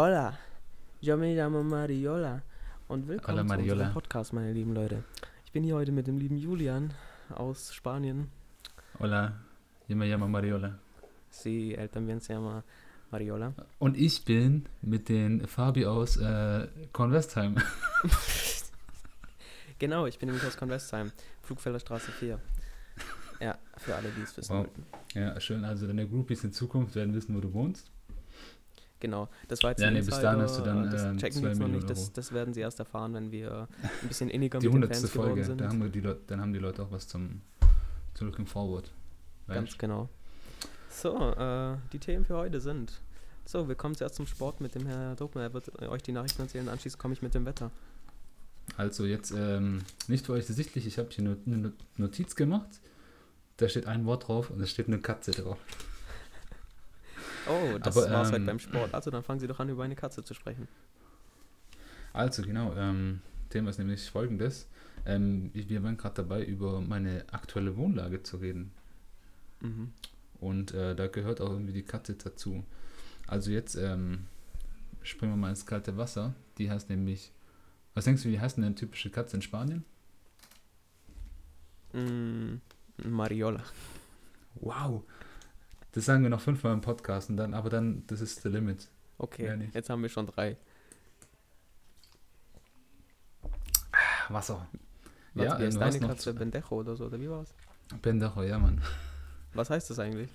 Hola, yo me llamo Mariola und willkommen Hola, zu Mariola. unserem Podcast, meine lieben Leute. Ich bin hier heute mit dem lieben Julian aus Spanien. Hola, yo me llamo Mariola. Sie él también se llama Mariola. Und ich bin mit den Fabi aus äh, Kornwestheim. Genau, ich bin nämlich aus Convestheim, Flugfelderstraße 4. Ja, für alle, die es wissen Wow. wollten. Ja, schön. Also deine Groupies in Zukunft werden wissen, wo du wohnst. Genau, das war jetzt Ja, nee, bis dahin hast du dann, das ähm, checken die jetzt noch nicht, das, das werden sie erst erfahren, wenn wir ein bisschen inniger Die mit den Fans geworden Folge. sind. Da haben wir die Leute, dann haben die Leute auch was zum, zum Looking Forward. Ganz genau. So, äh, die Themen für heute sind. So, wir kommen zuerst zum Sport mit dem Herr Dobner. Er wird euch die Nachrichten erzählen, anschließend komme ich mit dem Wetter. Also jetzt ähm, nicht für euch ersichtlich, ich habe hier eine Notiz gemacht. Da steht ein Wort drauf und da steht eine Katze drauf. Oh, das Aber, war's halt ähm, beim Sport. Also dann fangen Sie doch an, über eine Katze zu sprechen. Also genau, ähm, Thema ist nämlich folgendes. Ähm, wir waren gerade dabei, über meine aktuelle Wohnlage zu reden. Mhm. Und äh, da gehört auch irgendwie die Katze dazu. Also jetzt ähm, springen wir mal ins kalte Wasser. Die heißt nämlich, was denkst du, wie heißt denn eine typische Katze in Spanien? Mm, Mariola. Wow. Das sagen wir noch fünfmal im Podcast und dann, aber dann, das ist the limit. Okay, jetzt haben wir schon drei. Wasser. Was, Ja, wie heißt du deine Katze? Bendejo oder so, oder wie war's? Pendejo, ja Mann. Was heißt das eigentlich?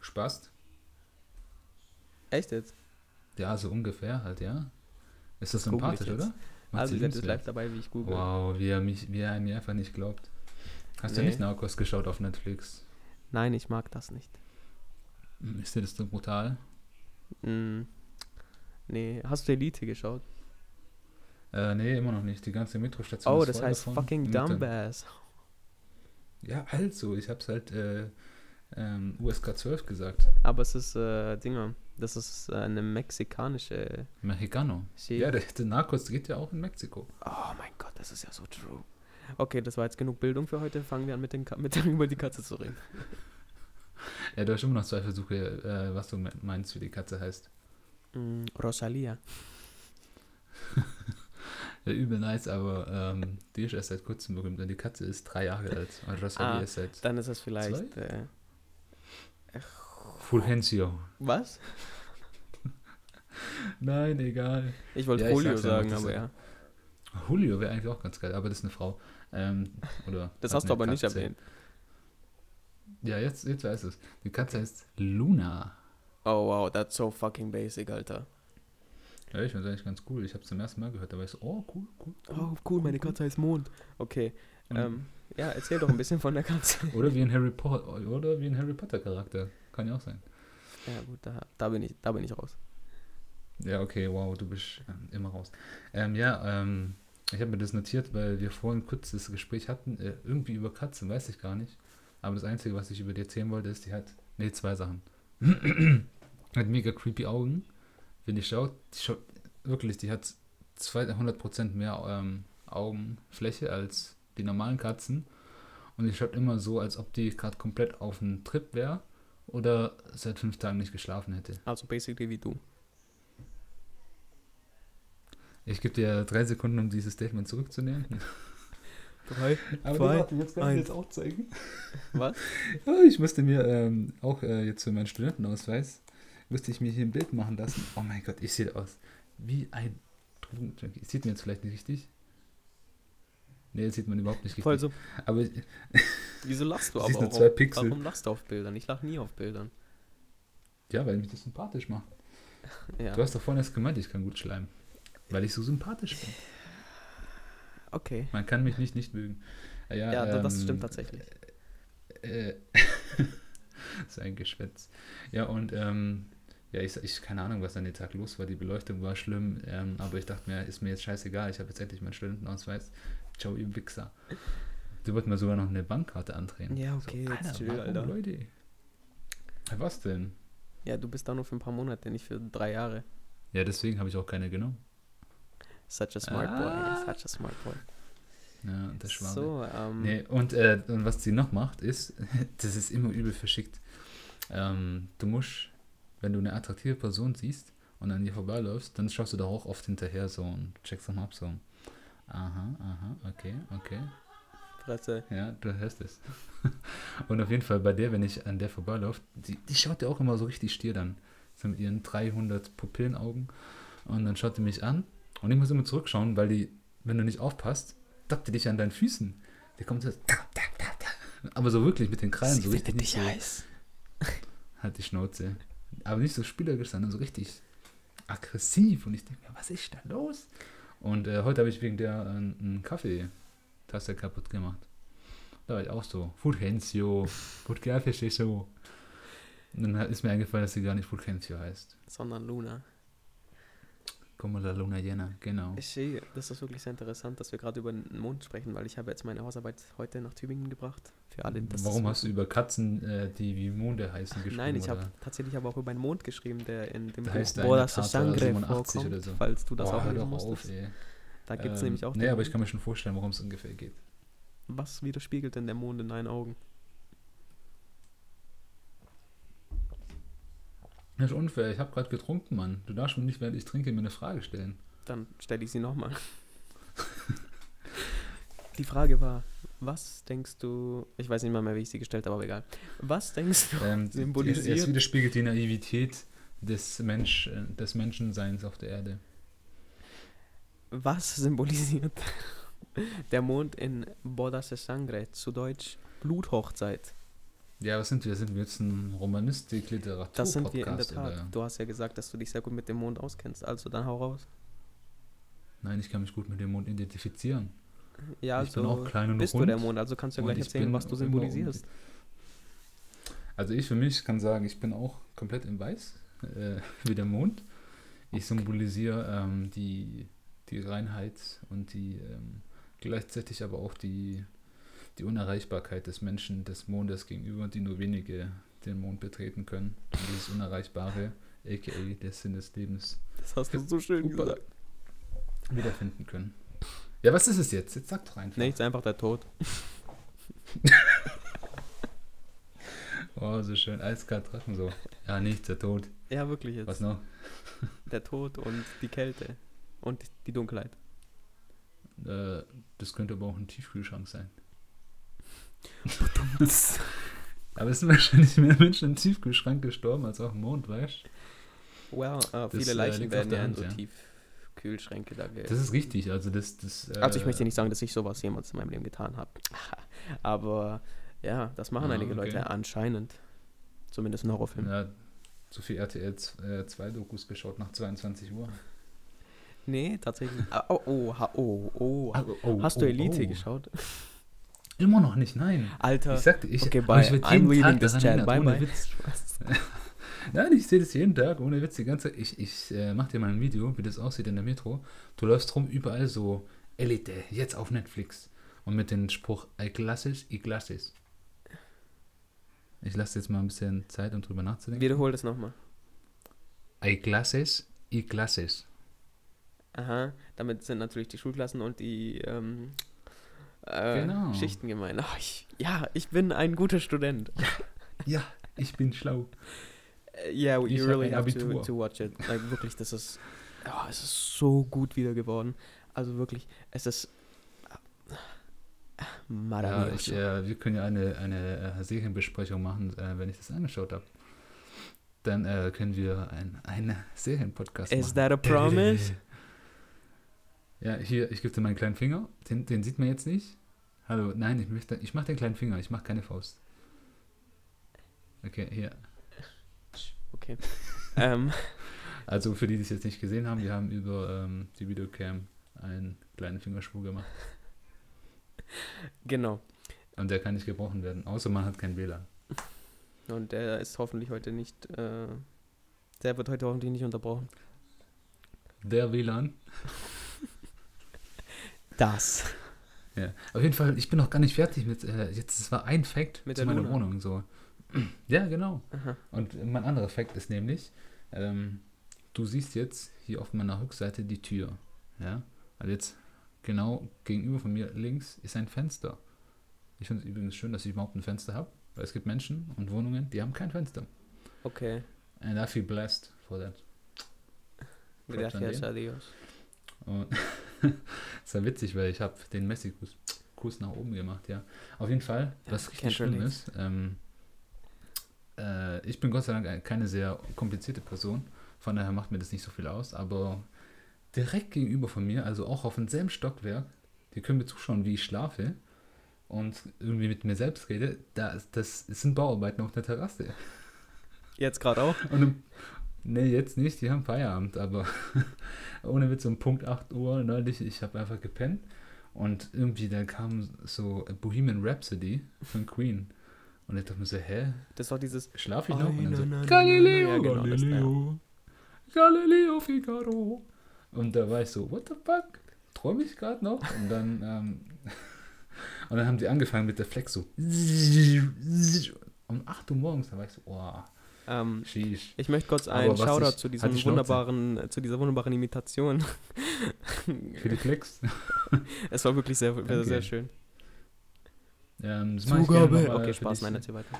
Spaß? Echt jetzt? Ja, so ungefähr halt, ja. Ist das, Das sympathisch, oder? Macht also, ihr seid jetzt liebenswert. live dabei, wie ich google. Wow, wie er, mich, wie er mir einfach nicht glaubt. Hast du Nee. nicht Narcos geschaut auf Netflix? Nein, ich mag das nicht. Hm, Ist dir das so brutal? Mm, nee, hast du Elite geschaut? Äh, nee, immer noch nicht. Die ganze Metrostation Oh, ist das voll heißt davon. fucking Dumbass. Ja, also, ich hab's halt äh, ähm, USK 12 gesagt. Aber es ist, äh, Dinger, das ist äh, eine mexikanische Mexicano. Serie. Ja, der, der Narcos geht ja auch in Mexiko. Oh mein Gott, das ist ja so true. Okay, das war jetzt genug Bildung für heute. Fangen wir an, mit, den Ka mit über die Katze zu reden. Ja, du hast immer noch zwei Versuche, äh, was du me- meinst, wie die Katze heißt. Mm, Rosalia. Ja, übel nice, aber ähm, die ist erst seit kurzem berühmt. Und die Katze ist drei Jahre alt. Und Rosalie Ah. ist seit Dann ist es vielleicht. Äh, Fulgencio. was? Nein, egal. Ich wollte Ja, Julio sagen, das aber ja. Julio wäre eigentlich auch ganz geil, aber das ist eine Frau. Ähm, oder Das hast du aber nicht erwähnt. Ja, jetzt, jetzt weiß es. Die Katze heißt Luna. Oh wow, that's so fucking basic, Alter. Ja, ich finde eigentlich ganz cool. Ich habe zum ersten Mal gehört, da war ich so, oh, cool, cool. Oh, cool, meine Katze heißt Mond. Okay, ähm, ja, erzähl doch ein bisschen von der Katze. Oder wie ein Harry Potter, oder wie ein Harry Potter Charakter. Kann ja auch sein. ja gut, da, da, bin ich, da bin ich raus. Ja, okay, wow, du bist ähm, immer raus. Ähm, ja, ähm, ich habe mir das notiert, weil wir vorhin kurz das Gespräch hatten, äh, irgendwie über Katzen, weiß ich gar nicht. Aber das Einzige, was ich über die erzählen wollte, ist, die hat, nee, zwei Sachen. hat mega creepy Augen. Wenn die schaut, die schaut, wirklich, die hat 200% mehr ähm, Augenfläche als die normalen Katzen. Und die schaut immer so, als ob die gerade komplett auf einem Trip wäre oder seit fünf Tagen nicht geschlafen hätte. Also basically wie du. Ich gebe dir drei Sekunden, um dieses Statement zurückzunehmen. Drei. Aber Zwei, warte, jetzt kann eins. ich jetzt auch zeigen. Was? Ah, Ich musste mir ähm, auch äh, jetzt für meinen Studentenausweis, musste ich mir hier ein Bild machen lassen. Oh mein Gott, ich sehe aus wie ein Drogenjunkie. Sieht man jetzt vielleicht nicht richtig? Nee, das sieht man überhaupt nicht richtig. Voll so. Aber Wieso lachst du aber auch zwei auf, Pixel. Warum lachst du auf Bildern? Ich lach nie auf Bildern. ja, weil mich das sympathisch macht. Ja. Du hast doch vorhin erst gemeint, ich kann gut schleimen. Weil ich so sympathisch bin. Okay. Man kann mich nicht nicht mögen. Äh, Ja, Ja, das ähm, stimmt tatsächlich. Äh, das ist ein Geschwätz. Ja, und ähm, ja, ich, ich keine Ahnung, was an dem Tag los war. Die Beleuchtung war schlimm, ähm, aber ich dachte mir, ist mir jetzt scheißegal. Ich habe jetzt endlich meinen Studentenausweis. Ciao, ihr Wichser. Du wolltest mir sogar noch eine Bankkarte andrehen. Ja, okay, so, jetzt Alter, chill, Alter. Leute? Was denn? Ja, du bist da nur für ein paar Monate, nicht für drei Jahre. Ja, deswegen habe ich auch keine genommen. Such a smart Ah. boy. Such a smart boy. Ja, das Schwabe. So, ähm, Nee, und, äh, und was sie noch macht, ist, das ist immer übel verschickt. Ähm, du musst, wenn du eine attraktive Person siehst und an dir vorbeiläufst, dann schaust du da auch oft hinterher so und checkst dann ab so. Aha, aha, okay, okay. Fresse. Ja, du hörst es. und auf jeden Fall bei der, wenn ich an der vorbeilaufe, die, die schaut ja auch immer so richtig stier dann. So mit ihren 300 Pupillenaugen. Und dann schaut die mich an und ich muss immer zurückschauen, weil die, wenn du nicht aufpasst, tappt die dich an deinen Füßen. Die kommt so, tap, tap, tap, tap. aber so wirklich mit den Krallen, so richtig nicht so, heiß. halt die Schnauze. Aber nicht so spielerisch, sondern so richtig aggressiv. Und ich denke mir, was ist da los? Und äh, heute habe ich wegen der äh, einen Kaffeetasse kaputt gemacht. Da war ich auch so, Fulgencio, Fulgencio. Und dann ist mir eingefallen, dass sie gar nicht Fulgencio heißt. Sondern Luna. Como la luna llena, genau. Ich sehe, das ist wirklich sehr interessant, dass wir gerade über den Mond sprechen, weil ich habe jetzt meine Hausarbeit heute nach Tübingen gebracht. Für alle, das Warum hast du über Katzen, äh, die wie Monde heißen, geschrieben? Nein, ich habe tatsächlich aber auch über einen Mond geschrieben, der in dem Da Buch Bodas Sangre 87 vorkommt, oder so. falls du das Boah, auch hör doch auf, ey. Da gibt es Ähm, nämlich auch Nee, aber ich kann mir schon vorstellen, worum es ungefähr geht. Was widerspiegelt denn der Mond in deinen Augen? Das ist unfair, ich habe gerade getrunken, Mann. Du darfst mir nicht, während ich trinke, mir eine Frage stellen. Dann stelle ich sie nochmal. Die Frage war, was denkst du, ich weiß nicht mal mehr, wie ich sie gestellt habe, aber egal. Was denkst du, Ähm, Symbolisiert- Es widerspiegelt die Naivität des, Mensch, des Menschenseins auf der Erde. was symbolisiert der Mond in Bodas de Sangre, zu Deutsch Bluthochzeit? Ja, was sind wir? Sind wir jetzt ein Romanistik, Literatur, Das sind wir in der Podcast, Tat. oder? Du hast ja gesagt, dass du dich sehr gut mit dem Mond auskennst, also dann hau raus. Nein, ich kann mich gut mit dem Mond identifizieren. Ja, ich bin also auch klein und bist rund. du der Mond, also kannst du ja gleich ich erzählen, bin was du symbolisierst. Also ich für mich kann sagen, ich bin auch komplett in Weiß, äh, wie der Mond. Ich symbolisiere ähm, die, die Reinheit und die ähm, gleichzeitig aber auch die, die Unerreichbarkeit des Menschen, des Mondes gegenüber, die nur wenige den Mond betreten können. Und dieses Unerreichbare, aka der Sinn des Lebens, Das hast du so schön gesagt. wiederfinden können. Ja, was ist es jetzt? Jetzt sag doch einfach. Nichts, einfach der Tod. Oh, so schön, eiskalt treffen so. Ja, nichts, der Tod. Ja, wirklich jetzt. Was noch? Der Tod und die Kälte und die Dunkelheit. Äh, das könnte aber auch ein Tiefkühlschrank sein. Aber es sind wahrscheinlich mehr Menschen im Tiefkühlschrank gestorben als auf dem Mond, weißt well, äh, viele äh, Leichen auf werden ja in so ja. Tiefkühlschränke da Das ist richtig, also das... das äh, Also ich möchte nicht sagen, dass ich sowas jemals in meinem Leben getan habe. Aber ja, das machen Ah, einige okay. Leute anscheinend. Zumindest in Horrorfilmen. Ja, zu viel RTL 2 Dokus geschaut nach 22 Uhr. Nee, tatsächlich. Ah, Oh, oh, oh, oh. Ah, oh, Hast du oh, Elite oh. geschaut? Immer noch nicht, nein. Alter. Ich sagte, ich, okay, bye. ich werd I'm jeden leaving Tag daran erinnert, Bye, ohne bye. Witz. Nein, ich sehe das jeden Tag, ohne Witz, die ganze Ich, ich äh, mach dir mal ein Video, wie das aussieht in der Metro. Du läufst rum, überall so Elite, jetzt auf Netflix. Und mit dem Spruch, I glasses, I glasses. Ich lasse jetzt mal ein bisschen Zeit, um drüber nachzudenken. Wiederhol das nochmal. I glasses, I glasses. Aha, damit sind natürlich die Schulklassen und die ähm, äh, Genau. Schichten gemeint. Ach, ich, ja, ich bin ein guter Student. Ja, ich bin schlau. Äh, Yeah, Ich you hab really have to, to watch it. Like, wirklich, das ist, oh, es ist so gut wieder geworden. Also wirklich, es ist Ja, ich, äh, wir können ja eine, eine äh, Serienbesprechung machen, äh, wenn ich das angeschaut habe. Dann äh, können wir ein, einen Serienpodcast Is machen. that a promise? Ja, hier, ich gebe dir meinen kleinen Finger. Den, den sieht man jetzt nicht. Hallo, nein, ich möchte, ich mache den kleinen Finger, ich mache keine Faust. Okay, hier. Okay. ähm, Also für die, die es jetzt nicht gesehen haben, wir haben über ähm, die Videocam einen kleinen Fingerschwur gemacht. genau. Und der kann nicht gebrochen werden, außer man hat kein WLAN. Und der ist hoffentlich heute nicht, äh, der wird heute hoffentlich nicht unterbrochen. Der WLAN. Das. Ja. Auf jeden Fall, ich bin noch gar nicht fertig mit, äh, jetzt, es war ein Fact Mit zu meiner Luna. Wohnung, so. Ja, genau. Aha. Und mein anderer Fact ist nämlich, ähm, du siehst jetzt hier auf meiner Rückseite die Tür. Ja. Also jetzt genau gegenüber von mir links ist ein Fenster. Ich finde es übrigens schön, dass ich überhaupt ein Fenster habe, weil es gibt Menschen und Wohnungen, die haben kein Fenster. Okay. And I feel blessed for that. Gracias a Dios. Und es war witzig, weil ich habe den Messi-Kuss Kuss nach oben gemacht, ja. Auf jeden Fall, Ja, was richtig schlimm relate. ist, ähm, äh, ich bin Gott sei Dank ein- keine sehr komplizierte Person, von daher macht mir das nicht so viel aus, aber direkt gegenüber von mir, also auch auf demselben Stockwerk, die können mir zuschauen, wie ich schlafe und irgendwie mit mir selbst rede, da, das sind Bauarbeiten auf der Terrasse. Jetzt gerade auch? Und nee, jetzt nicht, die haben Feierabend, aber ohne Witz um Punkt 8 Uhr neulich, ich habe einfach gepennt und irgendwie dann kam so Bohemian Rhapsody von Queen und ich dachte mir so, hä, Das doch dieses. schlaf ich noch? Und dann so, na, na, Galileo, na. Ja, genau, das, Galileo, Galileo Figaro. Und da war ich so, what the fuck, träume ich gerade noch? Und dann, ähm, und dann haben die angefangen mit der Flex so, um 8 Uhr morgens, da war ich so, oh, Ähm, ich möchte kurz einen Shoutout ich- zu diesem wunderbaren, zu dieser wunderbaren Imitation. Für die Flex. es war wirklich sehr, sehr, sehr schön. Ähm, das mach ich Okay, Spaß, nein, erzähl weiter.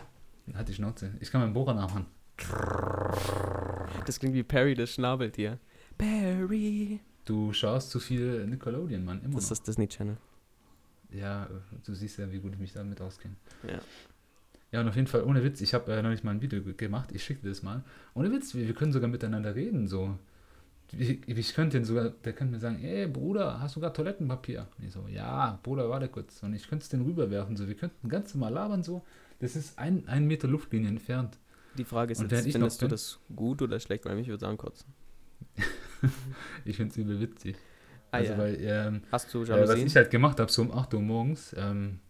Hat die Schnauze. Ich kann meinen Bohrer nachmachen. Das klingt wie Perry, das Schnabeltier. Perry. Du schaust zu viel Nickelodeon, Mann. Immer Das ist noch. das Disney Channel. Ja, du siehst ja, wie gut ich mich damit auskenne. Ja. Ja, und auf jeden Fall, ohne Witz, ich habe äh, neulich mal ein Video ge- gemacht, ich schicke dir das mal. Ohne Witz, wir, wir können sogar miteinander reden, so. Ich, ich könnte den sogar, der könnte mir sagen, ey Bruder, hast du gerade Toilettenpapier? Und ich so, ja, Bruder, warte kurz. Und ich könnte es den rüberwerfen, so. Wir könnten ganz normal labern, so. Das ist ein, ein Meter Luftlinie entfernt. Die Frage ist Und jetzt, findest du bin- das gut oder schlecht? Weil mich würde sagen kotzen. Ich finde es übel witzig. Ah, also, ja. weil, ähm, Hast du Ja, was Jalousien? ich halt gemacht habe, so um 8 Uhr morgens, ähm,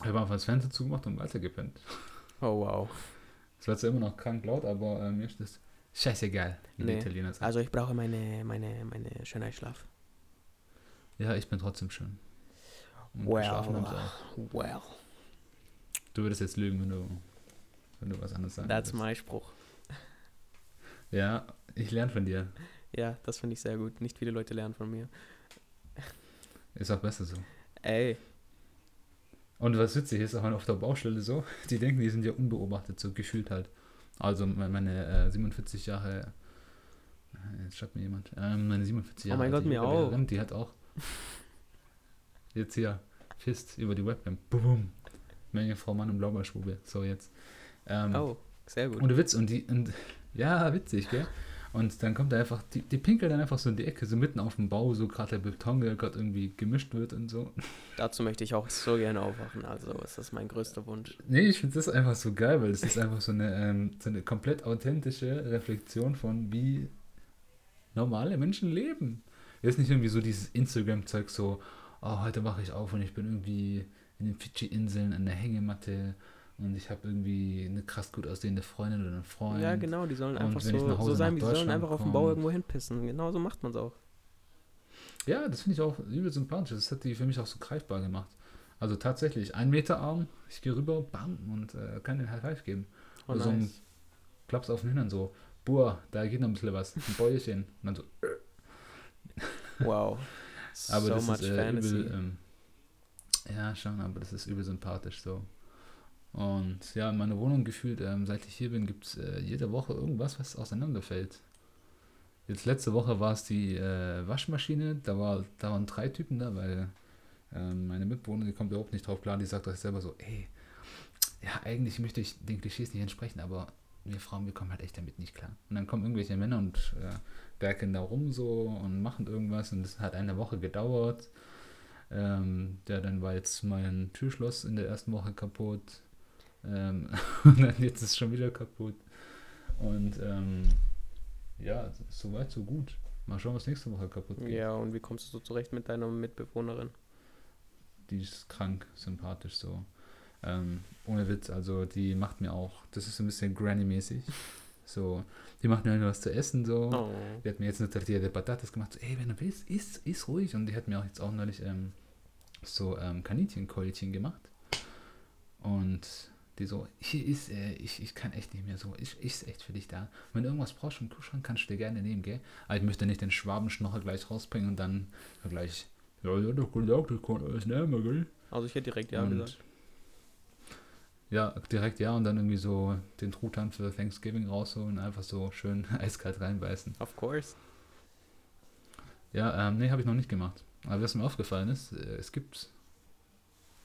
habe einfach das Fenster zugemacht und weitergepennt. oh, wow. Es war zwar immer noch krank laut, aber äh, mir ist das scheißegal, wie Nee. die Italiener sagen. Also ich brauche meine, meine, meine Schönheitsschlaf. ja, ich bin trotzdem schön. Und Well. geschlafen haben sie auch. Well, Du würdest jetzt lügen, wenn du, wenn du was anderes sagen that's würdest. my Spruch. Ja, ich lerne von dir. Ja, das finde ich sehr gut. Nicht viele Leute lernen von mir. Ist auch besser so. Ey, Und was witzig ist, auch auf der Baustelle so, die denken, die sind ja unbeobachtet, so gefühlt halt. Also me- meine äh, 47 Jahre, äh, jetzt schreibt mir jemand, ähm, meine 47 Oh Jahre mein Gott, mir Yoga-Lehrerin, Die hat auch jetzt hier Fist über die Webcam. Boom. Menge Frau Mann und Blaubeerschwube. So jetzt. Ähm, oh, sehr gut. ohne Witz und die, und, ja, witzig, gell? Und dann kommt da einfach, die, die pinkeln dann einfach so in die Ecke, so mitten auf dem Bau, so gerade der Beton, der gerade irgendwie gemischt wird und so. Dazu möchte ich auch so gerne aufwachen. Also ist das mein größter Wunsch. Nee, ich finde das einfach so geil, weil das ist einfach so eine, ähm, so eine komplett authentische Reflexion von, wie normale Menschen leben. Jetzt nicht irgendwie so dieses Instagram-Zeug so, oh, heute wache ich auf und ich bin irgendwie in den Fidschi-Inseln an der Hängematte und ich habe irgendwie eine krass gut aussehende Freundin oder einen Freund. Ja, genau, die sollen einfach so, so sein, sie sollen einfach auf dem Bau irgendwo hinpissen. Genau so macht man es auch. Ja, das finde ich auch übel sympathisch. Das hat die für mich auch so greifbar gemacht. Also tatsächlich, ein Meter Arm, ich gehe rüber, bam, und äh, kann den High Five geben. Oh, Oder so ein nice. Klaps auf den Hintern so, boah, da geht noch ein bisschen was, ein Bäuerchen. Und dann so, Wow. aber so das much ist äh, fantasy. übel, ähm, ja schon, aber das ist übel sympathisch so. Und ja, in meiner Wohnung gefühlt, ähm, seit ich hier bin, gibt es äh, jede Woche irgendwas, was auseinanderfällt. Jetzt letzte Woche war es die äh, Waschmaschine, da, war, da waren drei Typen da, weil ähm, meine Mitbewohnerin, die kommt überhaupt nicht drauf klar, die sagt euch selber so, ey, ja, eigentlich möchte ich den Klischees nicht entsprechen, aber wir Frauen, wir kommen halt echt damit nicht klar. Und dann kommen irgendwelche Männer und äh, werkeln da rum so und machen irgendwas und das hat eine Woche gedauert. Ähm, ja, dann war jetzt mein Türschloss in der ersten Woche kaputt. Ähm, und dann jetzt ist es schon wieder kaputt. Und ähm, ja, so weit, so gut. Mal schauen, was nächste Woche kaputt geht. Ja, und wie kommst du so zurecht mit deiner Mitbewohnerin? Die ist krank, sympathisch so. Ähm, ohne Witz, also die macht mir auch, das ist so ein bisschen Granny-mäßig. So, die macht mir halt was zu essen so. Oh. Die hat mir jetzt eine Tortilla de Patatas gemacht, so, ey, wenn du willst, iss, iss ruhig. Und die hat mir auch jetzt auch neulich ähm, so ähm, Kaninchenkeulchen gemacht. Und die so, hier ist, äh, ich, ich kann echt nicht mehr so, ich ist echt für dich da. Wenn du irgendwas brauchst vom Kühlschrank, kannst du dir gerne nehmen, gell? Aber ich möchte nicht den Schwabenschnocher gleich rausbringen und dann gleich, ja, ja, doch gesagt, ich kann alles nehmen, gell? Also ich hätte direkt ja und, gesagt. Ja, direkt ja und dann irgendwie so den Truthahn für Thanksgiving rausholen, einfach so schön eiskalt reinbeißen. Of course. Ja, ähm, nee, habe ich noch nicht gemacht. Aber was mir aufgefallen ist, äh, es gibt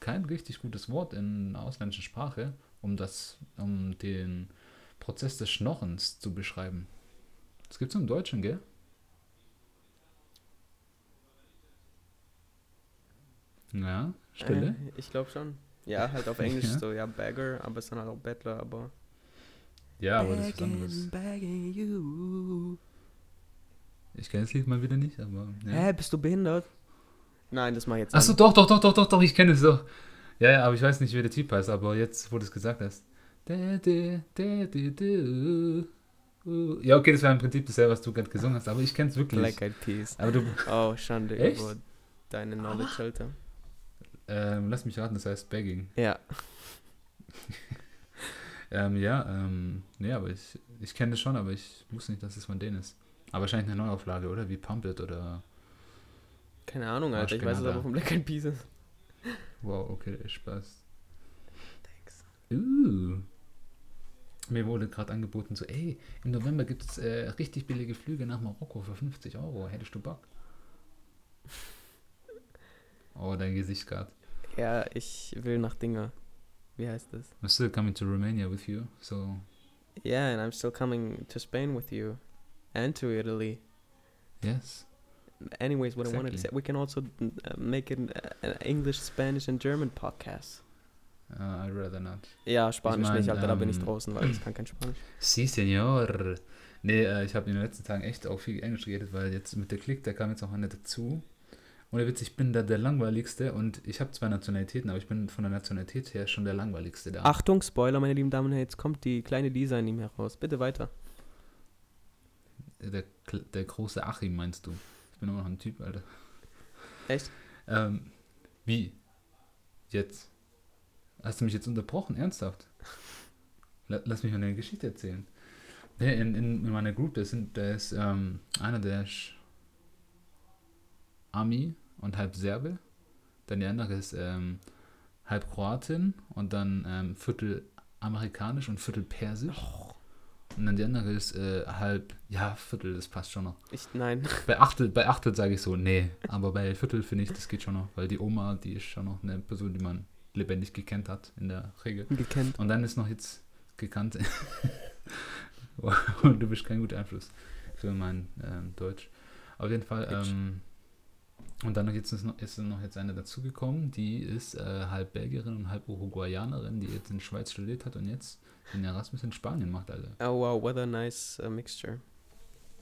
kein richtig gutes Wort in einer ausländischen Sprache, um das, um den Prozess des Schnorrens zu beschreiben. Das gibt es im Deutschen, gell? Ja, Stille. Äh, ich glaube schon. Ja, halt auf Englisch Ja. so, ja, Bagger, aber es ist dann halt auch Bettler, aber. Ja, aber das ist was anderes. Ich kenne das Lied mal wieder nicht, aber. Ja. Hä, bist du behindert? Nein, das mach ich jetzt Achso, an. doch, doch, doch, doch, doch, doch, ich kenne es doch. Ja, ja, aber ich weiß nicht, wie der Typ heißt, aber jetzt, wo du es gesagt hast. Uh. Ja, okay, das war im Prinzip dasselbe, was du gerade gesungen hast, aber ich kenne es wirklich. Black Eyed Peas. Aber du, Oh, Schande Echt? über deine Knowledge, Alter. ähm, lass mich raten, das heißt Begging. Ja. Ähm, ja, ähm, nee, aber ich, ich kenne das schon, aber ich wusste nicht, dass es von denen ist. Aber wahrscheinlich eine Neuauflage, oder? Wie Pump It oder. Keine Ahnung, Alter. Ich weiß es aber von Black Eyed Peas. ist. Wow, okay, Spaß. Thanks. Uh. Mir wurde gerade angeboten, so, ey, im November gibt es äh, richtig billige Flüge nach Marokko für 50 Euro. Hättest du Bock? Oh, dein Gesicht gerade. Ja, ich will nach Dinger. Wie heißt das? I'm still coming to Romania with you, so. Yeah, and I'm still coming to Spain with you. And to Italy. Yes. Anyways, what I wanted to say, Exactly. we can also uh, make it uh, an English, Spanish and German podcast. Uh, I'd rather not. Ja, Spanisch mein, nicht, Alter, da bin ich ähm, draußen, weil ich kann kein Spanisch. Si, Senor. Nee, äh, ich habe in den letzten Tagen echt auch viel Englisch geredet, weil jetzt mit der Klick, da kam jetzt auch einer dazu. Und der Witz, ich bin da der langweiligste und ich habe zwei Nationalitäten, aber ich bin von der Nationalität her schon der langweiligste da. Achtung, Spoiler, meine lieben Damen und Herren, jetzt kommt die kleine Lisa in ihm heraus. Bitte weiter. Der, der große Achim meinst du? Ich bin immer noch ein Typ, Alter. Echt? Ähm, wie? Jetzt? Hast du mich jetzt unterbrochen? Ernsthaft? La- Lass mich mal eine Geschichte erzählen. In, in, in meiner Group, da, sind, da ist ähm, einer, der ist Ami und halb Serbe. Dann die andere ist ähm, halb Kroatin und dann ähm, Viertel amerikanisch und Viertel persisch. Und dann die andere ist äh, halb, ja, Viertel, das passt schon noch. Ich, nein. Bei Achtel, bei Achtel sage ich so, nee. Aber bei Viertel finde ich, das geht schon noch. Weil die Oma, die ist schon noch eine Person, die man lebendig gekannt hat, in der Regel. Gekannt. Und dann ist noch jetzt gekannt. Und du bist kein guter Einfluss für mein ähm, Deutsch. Auf jeden Fall. Ähm, und dann jetzt ist noch, ist noch jetzt eine dazugekommen, die ist äh, halb Belgierin und halb Uruguayanerin, die jetzt in Schweiz studiert hat und jetzt den Erasmus in Spanien macht, Alter. Oh wow, what a nice uh, mixture.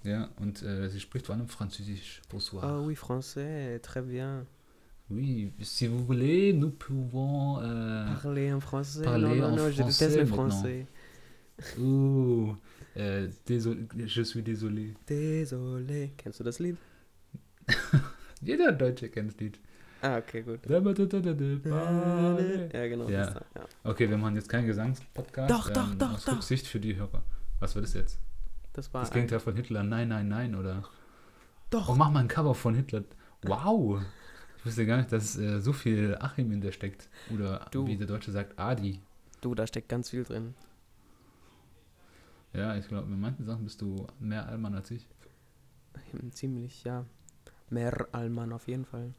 Ja, und äh, sie spricht vor allem Französisch. Bonsoir. Oh oui, français, très bien. Oui, si vous voulez, nous pouvons. Euh, Parler en français. parler non, non, non, je déteste le français. oh, euh, désolé, je suis désolé. Désolé. Kennst du das Lied? Jeder Deutsche kennt das Lied. Ah, okay, gut. Okay, Ja, genau. Ja. Da, ja. wir machen jetzt keinen Gesangspodcast. Doch, doch, doch, aus doch. Rücksicht für die Hörer. Was war das jetzt? Das war Das ein, Gegenteil von Hitler. Nein, nein, nein, oder? Doch. Oh, mach mal ein Cover von Hitler. Wow. Ich wusste gar nicht, dass äh, so viel Achim in der steckt. Oder Du. wie der Deutsche sagt, Adi. Du, da steckt ganz viel drin. Ja, ich glaube, mit manchen Sachen bist du mehr Allmann als ich. Hm, Ziemlich, ja. Mehr Alman auf jeden Fall.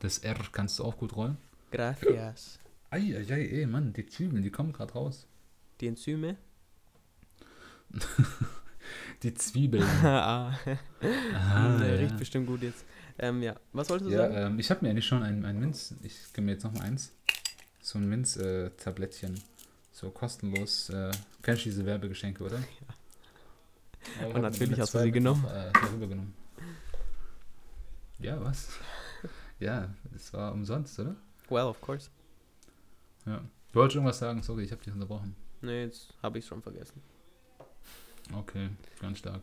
Das R kannst du auch gut rollen. Gracias. Eieiei, ey, Mann, die Zwiebeln, die kommen gerade raus. Die Enzyme? Die Zwiebeln. ah, Ah, der ja. riecht bestimmt gut jetzt. Ähm, ja. Was wolltest du Ja, sagen? ähm, ich habe mir eigentlich schon ein, ein Minz, ich gebe mir jetzt noch mal eins, so ein Minz-Tablettchen, so kostenlos. Äh, kennst du diese Werbegeschenke, oder? Ja. Und natürlich hast du sie genommen. Äh, rübergenommen. Ja, was? ja, es war umsonst, oder? Well, of course. Ja. Du wolltest irgendwas sagen, sorry, ich habe dich unterbrochen. Nee, jetzt habe ich schon vergessen. Okay, ganz stark.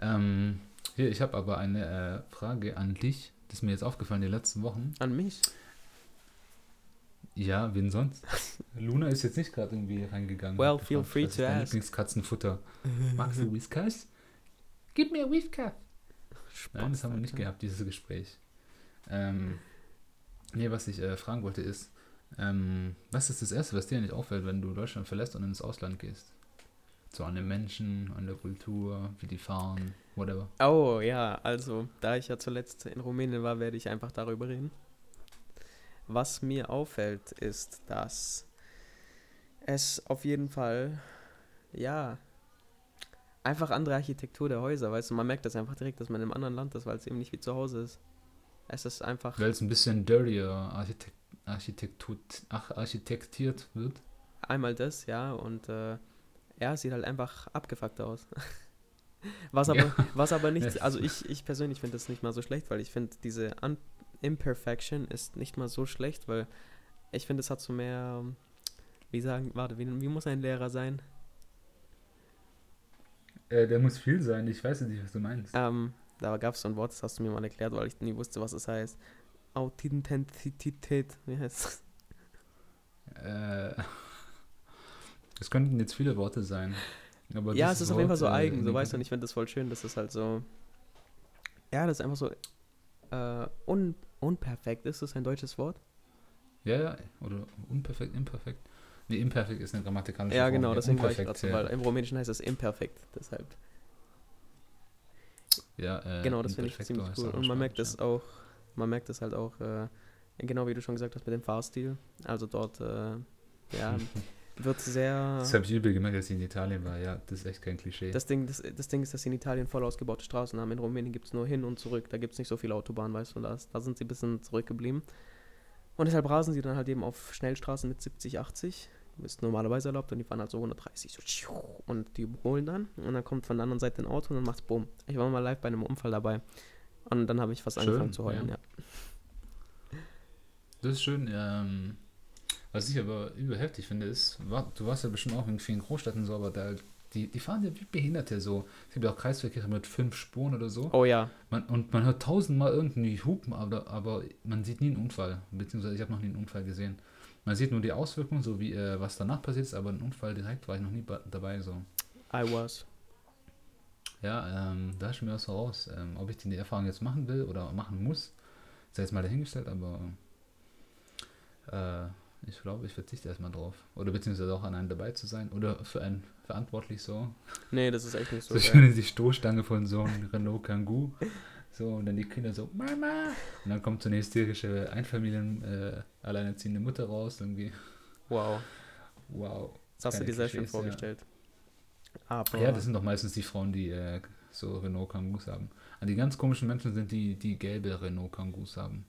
Ähm, hier, ich habe aber eine äh, Frage an dich. Das ist mir jetzt aufgefallen die letzten Wochen. An mich? Ja, wen sonst? Luna ist jetzt nicht gerade irgendwie reingegangen. Well, feel free to ask. Lieblingskatzenfutter. Magst du Whiskas? Gib mir Whiskas. Nein, das haben wir nicht gehabt, dieses Gespräch. Ähm, nee, was ich äh, fragen wollte ist, ähm, was ist das Erste, was dir nicht auffällt, wenn du Deutschland verlässt und ins Ausland gehst? So an den Menschen, an der Kultur, wie die fahren, whatever. Oh ja, also da ich ja zuletzt in Rumänien war, werde ich einfach darüber reden. Was mir auffällt, ist, dass es auf jeden Fall, ja, einfach andere Architektur der Häuser, weißt du, man merkt das einfach direkt, dass man einem anderen Land ist, weil es eben nicht wie zu Hause ist. Es ist einfach, Weil es ein bisschen dirtier Architekt, Architektur, ach, architektiert wird. einmal das, ja, und äh, ja, es sieht halt einfach abgefuckt aus. was aber, Ja. was aber nicht, also ich, ich persönlich finde das nicht mal so schlecht, weil ich finde, diese Un Imperfection ist nicht mal so schlecht, weil ich finde, es hat so mehr, wie sagen, warte, wie, wie muss ein Lehrer sein? Äh, der muss viel sein, ich weiß nicht, was du meinst. Ähm, da gab es so ein Wort, das hast du mir mal erklärt, weil ich nie wusste, was es heißt. Authentizität, wie heißt es? Äh, es könnten jetzt viele Worte sein. Aber Ja, es ist auf jeden Fall Wort, so äh, eigen, so weißt du, und ich finde das voll schön, das ist halt so, ja, das ist einfach so, äh, un, unperfekt, ist das ein deutsches Wort? Ja, ja, oder unperfekt, imperfekt. Nee, imperfekt ist eine grammatikalische Ja, Form. genau, deswegen war ich unperfekt, gerade so, ja. weil im Rumänischen heißt es imperfekt, deshalb. Ja, äh, genau, das finde ich ziemlich cool. Und man merkt Spanisch, das auch, man merkt das halt auch, äh, genau wie du schon gesagt hast, mit dem Fahrstil. Also dort, äh, ja, wird sehr. Das habe ich übel gemerkt, als ich in Italien war. Ja, das ist echt kein Klischee. Das Ding, das, das Ding ist, dass sie in Italien voll ausgebaute Straßen haben. In Rumänien gibt es nur hin und zurück. Da gibt es nicht so viele Autobahnen, weißt du. Da, da sind sie ein bisschen zurückgeblieben. Und deshalb rasen sie dann halt eben auf Schnellstraßen mit 70, 80. Ist normalerweise erlaubt und die fahren halt so 130. So, und die überholen dann. Und dann kommt von der anderen Seite ein Auto und dann macht's Bumm. Ich war mal live bei einem Unfall dabei. Und dann habe ich fast Schön, angefangen zu heulen, ja. ja. Das ist schön. Ähm, was ich aber übel heftig finde, ist, war, du warst ja bestimmt auch in Großstädten so, aber da, die, die fahren ja wie Behinderte so. Es gibt ja auch Kreisverkehre mit fünf Spuren oder so. Oh ja. Man, und man hört tausendmal irgendwie Hupen, aber, aber man sieht nie einen Unfall. Beziehungsweise ich habe noch nie einen Unfall gesehen. Man sieht nur die Auswirkungen, so wie äh, was danach passiert ist, aber ein Unfall direkt war ich noch nie dabei. So. I was. Ja, ähm, da ist mir was voraus. Ähm, ob ich die Erfahrung jetzt machen will oder machen muss, sei jetzt mal dahingestellt, aber äh, ich glaube, ich verzichte erstmal drauf. Oder beziehungsweise auch an einem dabei zu sein oder für einen verantwortlich so. Nee, das ist echt nicht so. So schön die Stoßstange von so einem Renault Kangoo. So, und dann die Kinder so, Mama! Und dann kommt so eine hysterische Einfamilien, äh, alleinerziehende Mutter raus, irgendwie. Wow. Wow. Das hast du Keine dir sehr schön Klischees, ja. vorgestellt. Aber. Ja, das sind doch meistens die Frauen, die äh, so Renault Kangoos haben. Und die ganz komischen Menschen sind die, die gelbe Renault Kangoos haben.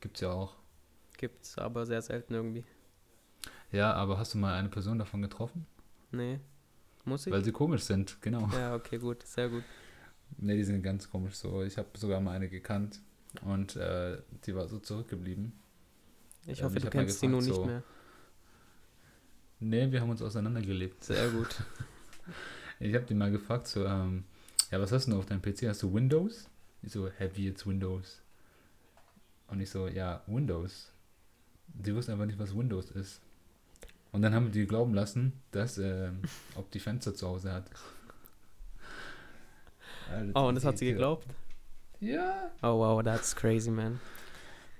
Gibt's ja auch. Gibt's aber sehr selten irgendwie. Ja, aber hast du mal eine Person davon getroffen? Nee. Muss ich? Weil sie komisch sind, genau. Ja, okay, gut. Sehr gut. Ne, die sind ganz komisch so. Ich habe sogar mal eine gekannt und äh, die war so zurückgeblieben. Ich Ähm, hoffe, ich du kennst sie nur gefragt, nicht so- mehr. Ne, wir haben uns auseinandergelebt. Sehr gut. Ich habe die mal gefragt, so, ähm, ja, was hast du auf deinem PC? Hast du Windows? Ich so, heavy, jetzt Windows. Und ich so, ja, Windows. Die wusste einfach nicht, was Windows ist. Und dann haben die glauben lassen, dass, ähm, ob die Fenster zu Hause hat. Alter, Oh, und das hat sie geglaubt? Ja. Oh, wow, that's crazy, man.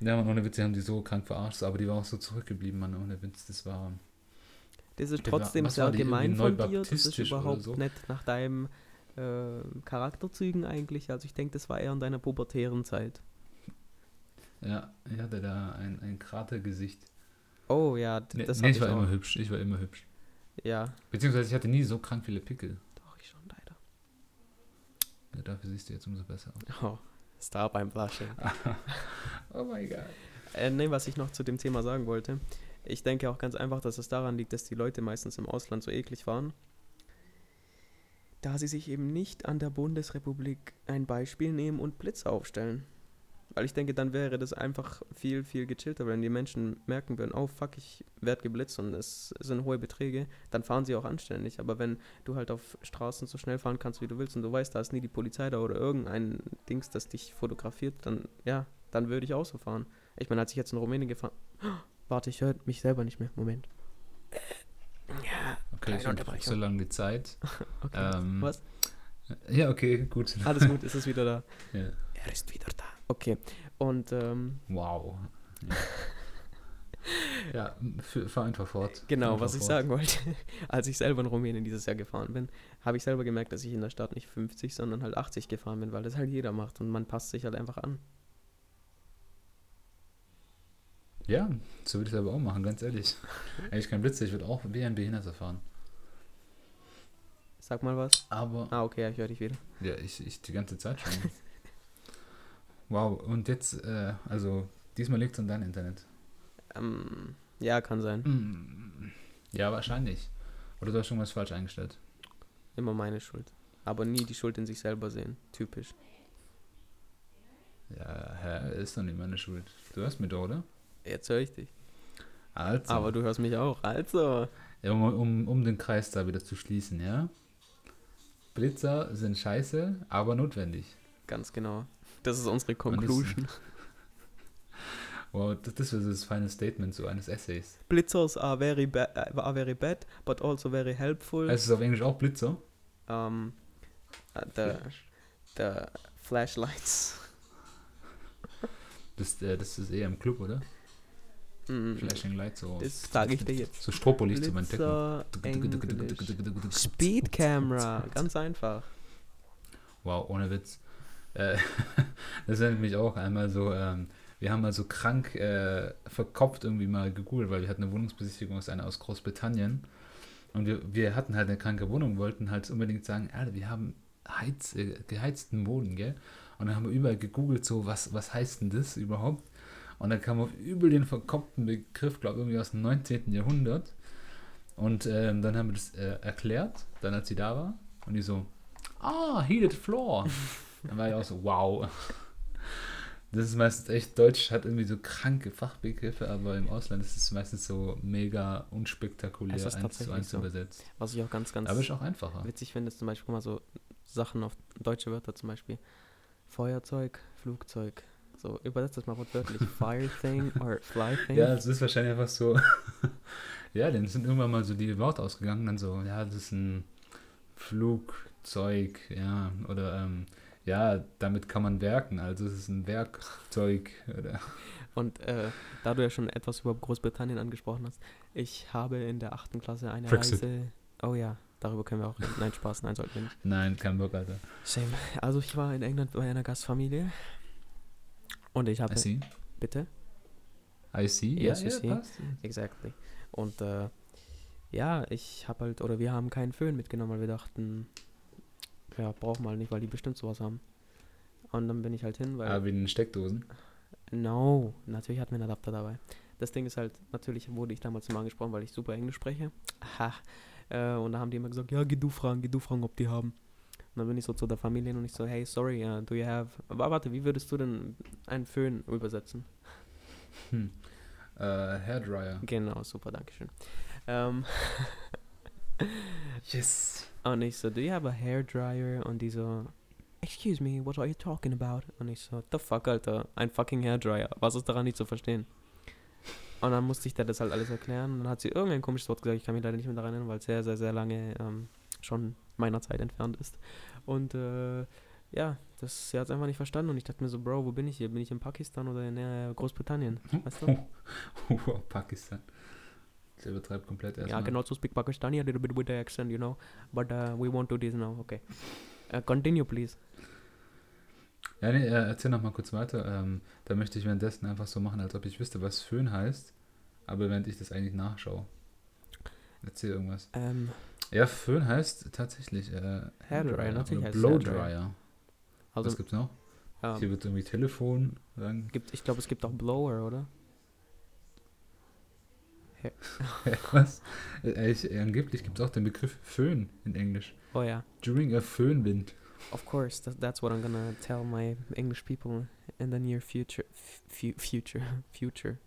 Ja, und ohne Witz, die haben die so krank verarscht, aber die war auch so zurückgeblieben, Mann, ohne Witz, das war... Das ist war- trotzdem sehr war die, gemein von dir. Das ist überhaupt so? nicht nach deinem äh, Charakterzügen eigentlich. Also ich denke, das war eher in deiner pubertären Zeit. Ja, ich hatte da ein, ein Kratergesicht. Oh ja, Nee, das nee, hatte ich war auch. immer hübsch, ich war immer hübsch. Ja, Beziehungsweise ich hatte nie so krank viele Pickel. doch, ich schon leider. Ja, dafür siehst du jetzt umso besser aus. Oh, Star beim Blushing. Oh mein Gott. Äh, nee, was ich noch zu dem Thema sagen wollte. Ich denke auch ganz einfach, dass es daran liegt, dass die Leute meistens im Ausland so eklig waren. Da sie sich eben nicht an der Bundesrepublik ein Beispiel nehmen und Blitz aufstellen. Weil ich denke, dann wäre das einfach viel, viel gechillter, wenn die Menschen merken würden, oh fuck, ich werde geblitzt und es sind hohe Beträge, dann fahren sie auch anständig. Aber wenn du halt auf Straßen so schnell fahren kannst, wie du willst und du weißt, da ist nie die Polizei da oder irgendein Dings, das dich fotografiert, dann ja, dann würde ich auch so fahren. Ich meine, als ich jetzt in Rumänien gefahren Warte, ich höre mich selber nicht mehr. Moment. Ja, Okay, ich Unterbrechung. so lange die Zeit. okay. Ähm, Was? Ja, okay, gut. Alles gut, es ist wieder da. Ja. Er ist wieder da. Okay. Und ähm, Wow. Ja, für, fahr einfach fort. Genau, was ich einfach sagen wollte. Als ich selber in Rumänien dieses Jahr gefahren bin, habe ich selber gemerkt, dass ich in der Stadt nicht 50, sondern halt 80 gefahren bin, weil das halt jeder macht und man passt sich halt einfach an. Ja, so würde ich es aber auch machen, ganz ehrlich. Eigentlich kein Blitz, ich würde auch wie ein Behinderter fahren. Sag mal was. Aber, Ah, okay, ich höre dich wieder. ja, ich, ich die ganze Zeit schon. Wow, und jetzt, äh, also, diesmal liegt es an deinem Internet. Ähm, ja, kann sein. Mm, Ja, wahrscheinlich. Oder du hast schon was falsch eingestellt. Immer meine Schuld. Aber nie die Schuld in sich selber sehen. Typisch. Ja, hä, ist doch nicht meine Schuld. Du hörst mich doch, oder? Jetzt höre ich dich. Also, Aber du hörst mich auch. Also. ja, um, um, um den Kreis da wieder zu schließen, ja? Blitzer sind scheiße, aber notwendig. Ganz genau. Das ist unsere Conclusion. Wow, das, das wäre so das final Statement so eines Essays. Blitzers are very, ba uh, are very bad, but also very helpful. Heißt es auf Englisch auch Blitzer? um, uh, the, the flashlights. Das, äh, das ist eher im Club, oder? Mm, Flashing Light, so. das sage ich dir jetzt. So Stropolicht. Blitzer, Englisch. Speed Camera, ganz einfach. Wow, ohne Witz. Äh, das erinnert mich auch einmal so, ähm, wir haben mal so krank äh, verkopft irgendwie mal gegoogelt, weil wir hatten eine Wohnungsbesichtigung aus einer aus Großbritannien und wir, wir hatten halt eine kranke Wohnung, wollten halt unbedingt sagen, Alter, wir haben Heiz, äh, geheizten Boden, gell? Und dann haben wir überall gegoogelt, so, was, was heißt denn das überhaupt? Und dann kam auf übel den verkopften Begriff, glaube irgendwie aus dem 19. Jahrhundert. Und ähm, dann haben wir das äh, erklärt, dann als sie da war. Und die so, ah, heated floor. Dann war ich auch so, wow. Das ist meistens echt, Deutsch hat irgendwie so kranke Fachbegriffe, aber im Ausland ist es meistens so mega unspektakulär eins zu eins so. übersetzt. Was ich auch ganz, ganz Aber ist auch einfacher. witzig finde, ist zum Beispiel mal so Sachen auf deutsche Wörter zum Beispiel. Feuerzeug, Flugzeug. So, übersetzt das mal wortwörtlich. Fire thing or fly thing. Ja, es ist wahrscheinlich einfach so. ja, dann sind irgendwann mal so die Worte ausgegangen, dann so, ja, das ist ein Flugzeug, ja, oder ähm, ja, damit kann man werken, also es ist ein Werkzeug. Und äh, da du ja schon etwas über Großbritannien angesprochen hast, ich habe in der achten Klasse eine Brexit. Reise. Oh ja, darüber können wir auch. Nein, Spaß, nein, sollten wir nicht. nein, kein Bock, Alter. Same. Also ich war in England bei einer Gastfamilie. Und ich habe. I see. Bitte? I see. Yes, ja, you ja, see. Exactly. Und äh, ja, ich habe halt, oder wir haben keinen Föhn mitgenommen, weil wir dachten, ja, brauchen wir halt nicht, weil die bestimmt sowas haben. Und dann bin ich halt hin, weil. Aber in den Steckdosen. No, natürlich hatten wir einen Adapter dabei. Das Ding ist halt, natürlich wurde ich damals immer angesprochen, weil ich super Englisch spreche. Aha. Äh, und da haben die immer gesagt, ja, geh du fragen, geh du fragen, ob die haben. Und dann bin ich so zu der Familie und ich so, hey, sorry, uh, do you have... Aber warte, wie würdest du denn einen Föhn übersetzen? Hm. Äh, Hairdryer. Genau, super, dankeschön. Ähm, Yes. Und ich so, do you have a hairdryer? Und die so, excuse me, what are you talking about? Und ich so, the fuck, Alter, ein fucking hairdryer. Was ist daran nicht zu verstehen? Und dann musste ich dir das halt alles erklären. Und dann hat sie irgendein komisches Wort gesagt. Ich kann mich leider nicht mehr daran erinnern, weil es sehr, sehr, sehr lange ähm, schon meiner Zeit entfernt ist. Und äh, ja, das, sie hat es einfach nicht verstanden. Und ich dachte mir so, Bro, wo bin ich hier? Bin ich in Pakistan oder in äh, Großbritannien? Weißt du? wow, Pakistan. Das übertreibt komplett Yeah, I erstmal. can also speak Pakistani a little bit with the accent, you know. But uh, we won't do this now. Okay. Uh, continue, please. Ja, nee, äh, erzähl noch mal kurz weiter. Ähm, da möchte ich währenddessen einfach so machen, als ob ich wüsste, was Föhn heißt, aber während ich das eigentlich nachschaue. Erzähl irgendwas. Ähm, Ja, Föhn heißt tatsächlich äh, Hairdryer, natürlich heißt Blowdryer. also, was gibt's noch? ähm, Hier wird irgendwie Telefon sagen. gibt, ich glaube, es gibt auch Blower, oder? Was? Äh, ich, angeblich gibt es auch den Begriff Föhn in Englisch. Oh ja. During a Föhnwind. Of course, that, that's what I'm gonna tell my English people in the near future. F- fu- future. Future.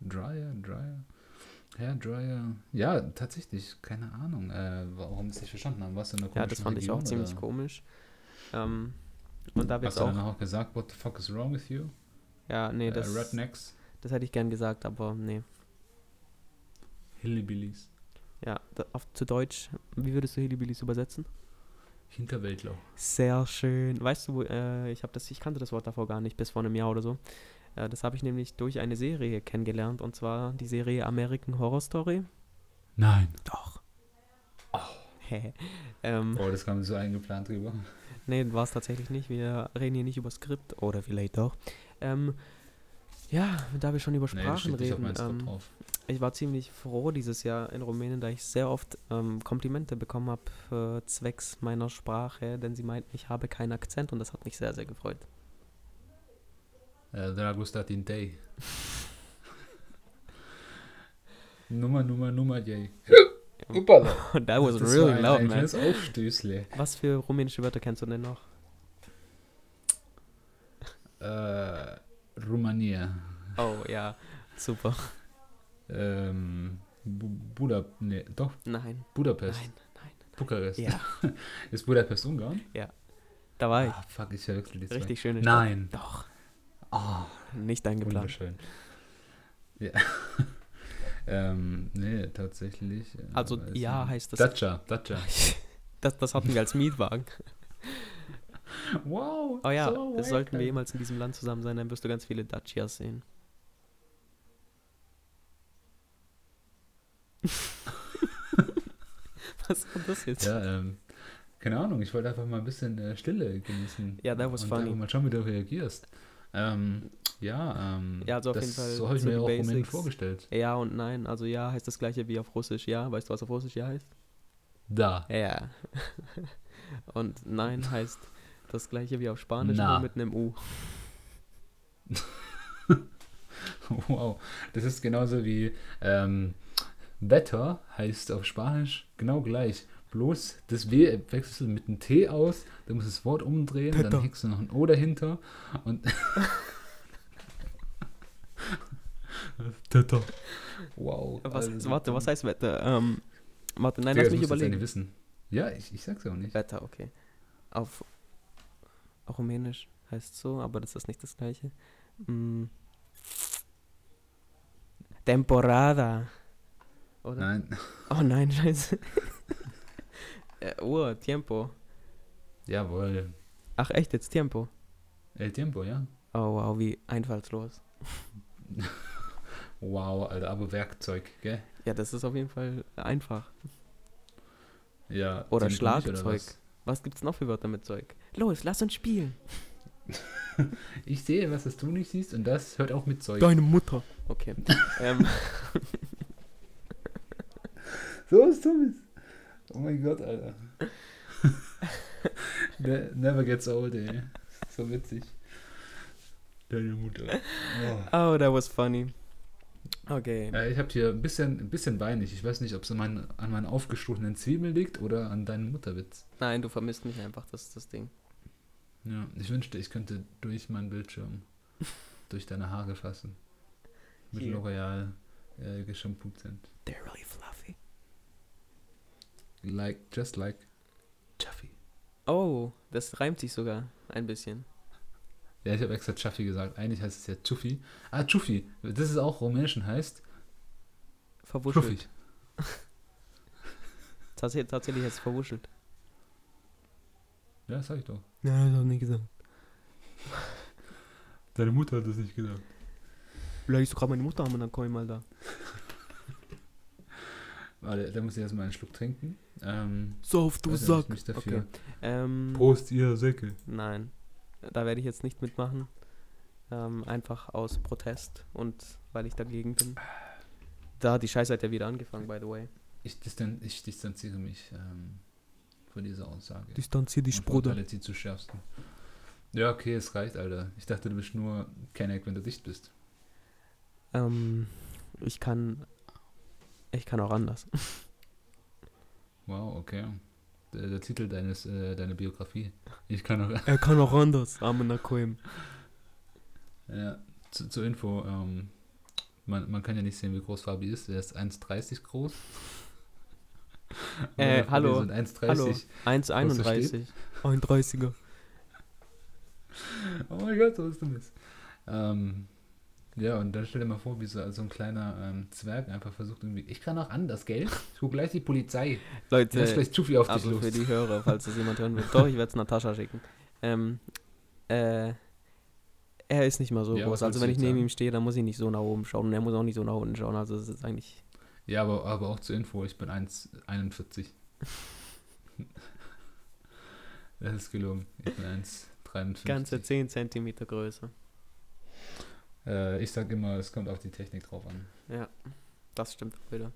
Dryer, Dryer. Hairdryer. Ja, tatsächlich, keine Ahnung, äh, warum das nicht verstanden haben. Was in der Ja, das fand ich auch ziemlich komisch. Ähm, und da Hast wird's du dann auch. auch gesagt, what the fuck is wrong with you? Ja, nee, äh, das, Rednecks, das hätte ich gern gesagt, aber nee. Hillbillies, Ja, da, auf, zu Deutsch, wie würdest du Hillbillies übersetzen? Hinterwäldler. Sehr schön. Weißt du, äh, ich habe das, ich kannte das Wort davor gar nicht, bis vor einem Jahr oder so. Äh, das habe ich nämlich durch eine Serie kennengelernt und zwar die Serie American Horror Story. Nein. Doch. ähm, Oh, das kam so eingeplant drüber. nee, war es tatsächlich nicht. Wir reden hier nicht über Skript oder vielleicht doch. Ähm, ja, da wir schon über Nee, Sprachen auf reden. Ähm, drauf. ich war ziemlich froh dieses Jahr in Rumänien, da ich sehr oft ähm, Komplimente bekommen habe äh, zwecks meiner Sprache, denn sie meinten, ich habe keinen Akzent und das hat mich sehr, sehr gefreut. Äh, Drago Statin Day. Nummer, Nummer, Nummer, yay. Uppala. That was Das really war loud, ein man. Aufstößle. Was für rumänische Wörter kennst du denn noch? Äh, Rumania. Oh ja, super. Ähm, Bu Buda, nee, doch, Nein, Budapest. nein, nein. Bukarest. Ja, Ist Budapest Ungarn? da war ich. Ah, fuck, ich verwechsel die. Richtig schöne Stadt. Nein. Doch, Ah, nicht eingeplant. wunderschön. Ja. ähm, nee, tatsächlich. äh, Also ja heißt das. Dacia, Dacia. Das, das hatten wir als Mietwagen. Wow. Oh ja, so das sollten wir jemals in diesem Land zusammen sein, dann wirst du ganz viele Dacias sehen. Was war das jetzt? Ja, ähm, keine Ahnung, ich wollte einfach mal ein bisschen äh, Stille genießen. Ja, that was und funny. mal schauen, wie du reagierst. Ähm, ja, ähm, Ja, also auf das, jeden Fall so habe ich mir auch Rumänen Basics. vorgestellt. Ja und nein. Also ja heißt das gleiche wie auf Russisch ja. Weißt du, was auf Russisch ja heißt? Da. Ja. Und nein heißt das gleiche wie auf Spanisch, Na. nur mit einem U. Wow. Das ist genauso wie ähm, Wetter heißt auf Spanisch genau gleich. Bloß das W wechselst du mit einem T aus, dann musst du das Wort umdrehen, Wetter. dann hängst du noch ein O dahinter und. Wetter. Wow. Was, also- warte, was heißt Wetter? Ähm, warte, nein, Digga, lass das mich du überlegen. wissen. Ja, ich, ich sag's ja auch nicht. Wetter, okay. Auf, auf Rumänisch heißt so, aber das ist nicht das gleiche. Mm. Temporada. Oder? Nein. Oh nein, scheiße. äh, Uhr, Tiempo. Jawohl. Ach echt, jetzt Tiempo. El Tiempo, ja. Oh wow, wie einfallslos. Wow, Alter, aber Werkzeug, gell? Ja, das ist auf jeden Fall einfach. Ja. Oder gut, oder Schlagzeug. Was? Gibt's noch für Wörter mit Zeug? Los, lass uns spielen. Ich sehe, was das du nicht siehst und das hört auch mit Zeug. Deine Mutter. Okay. ähm, So was Dummes. Oh mein Gott, Alter. Ne- Never gets old, ey. So witzig. Deine Mutter. Oh. oh, that was funny. Okay. Äh, ich habe hier ein bisschen, ein bisschen weinig. Ich weiß nicht, ob es an, meinen- an meinen aufgestochenen Zwiebeln liegt oder an deinem Mutterwitz. Nein, du vermisst mich einfach, das ist das Ding. Ja, ich wünschte, ich könnte durch meinen Bildschirm, durch deine Haare fassen. Mit. L'Oreal äh, geschamput sind. They're really fluffy. Like, just like Chuffy. Oh, das reimt sich sogar ein bisschen. Ja, ich habe extra Chuffy gesagt. Eigentlich heißt es ja Chuffy. Ah, Chuffy. Das ist auch rumänisch und heißt Verwuschelt. Chuffy. Tatsächlich, tatsächlich heißt es verwuschelt. Ja, sag ich doch. Nein, das hat nicht gesagt. Deine Mutter hat das nicht gesagt. Vielleicht sogar meine Mutter haben und dann komm ich mal da. Warte, da muss ich erstmal einen Schluck trinken. Ähm, So auf du Sack. mich dafür. Okay. Ähm, Prost, ihr Säcke. nein, da werde ich jetzt nicht mitmachen. Ähm, einfach aus Protest und weil ich dagegen bin. Da, die Scheiße hat ja wieder angefangen, by the way. Ich, distan ich distanziere mich ähm, von dieser Aussage. Distanzier dich, verurteile sie zu schärfsten. Ja, okay, es reicht, Alter. Ich dachte, du bist nur Kenneck, wenn du dicht bist. Ähm, ich kann. Ich kann auch anders. Wow, okay. Der, der Titel deines, äh, deiner Biografie. Ich kann auch. Er kann auch anders, Arme Koim. Ja, zu, zur Info, ähm, man, man kann ja nicht sehen, wie groß Fabi ist. Er ist 1,30 groß. Äh, hallo, sind 1,30. Hallo, 1,31. 31er. Oh mein Gott, so ist du bist. Ähm, ja, und dann stell dir mal vor, wie so, so ein kleiner ähm, Zwerg einfach versucht irgendwie, ich kann auch anders, gell? Ich hol gleich die Polizei. Leute, Lass gleich Chufi auf dich also los. für die Hörer, falls das jemand hören will. Doch, ich werde es Natascha schicken. Ähm, äh, Er ist nicht mal so Ja, groß. Also wenn ich neben sagen? ihm stehe, dann muss ich nicht so nach oben schauen und er muss auch nicht so nach unten schauen. Also es ist eigentlich. Ja, aber, aber auch zur Info, ich bin 1,41. das ist gelogen. Ich bin 1,53. Ganze 10 Zentimeter größer. Äh, ich sag immer, es kommt auf die Technik drauf an. Ja, das stimmt auch wieder.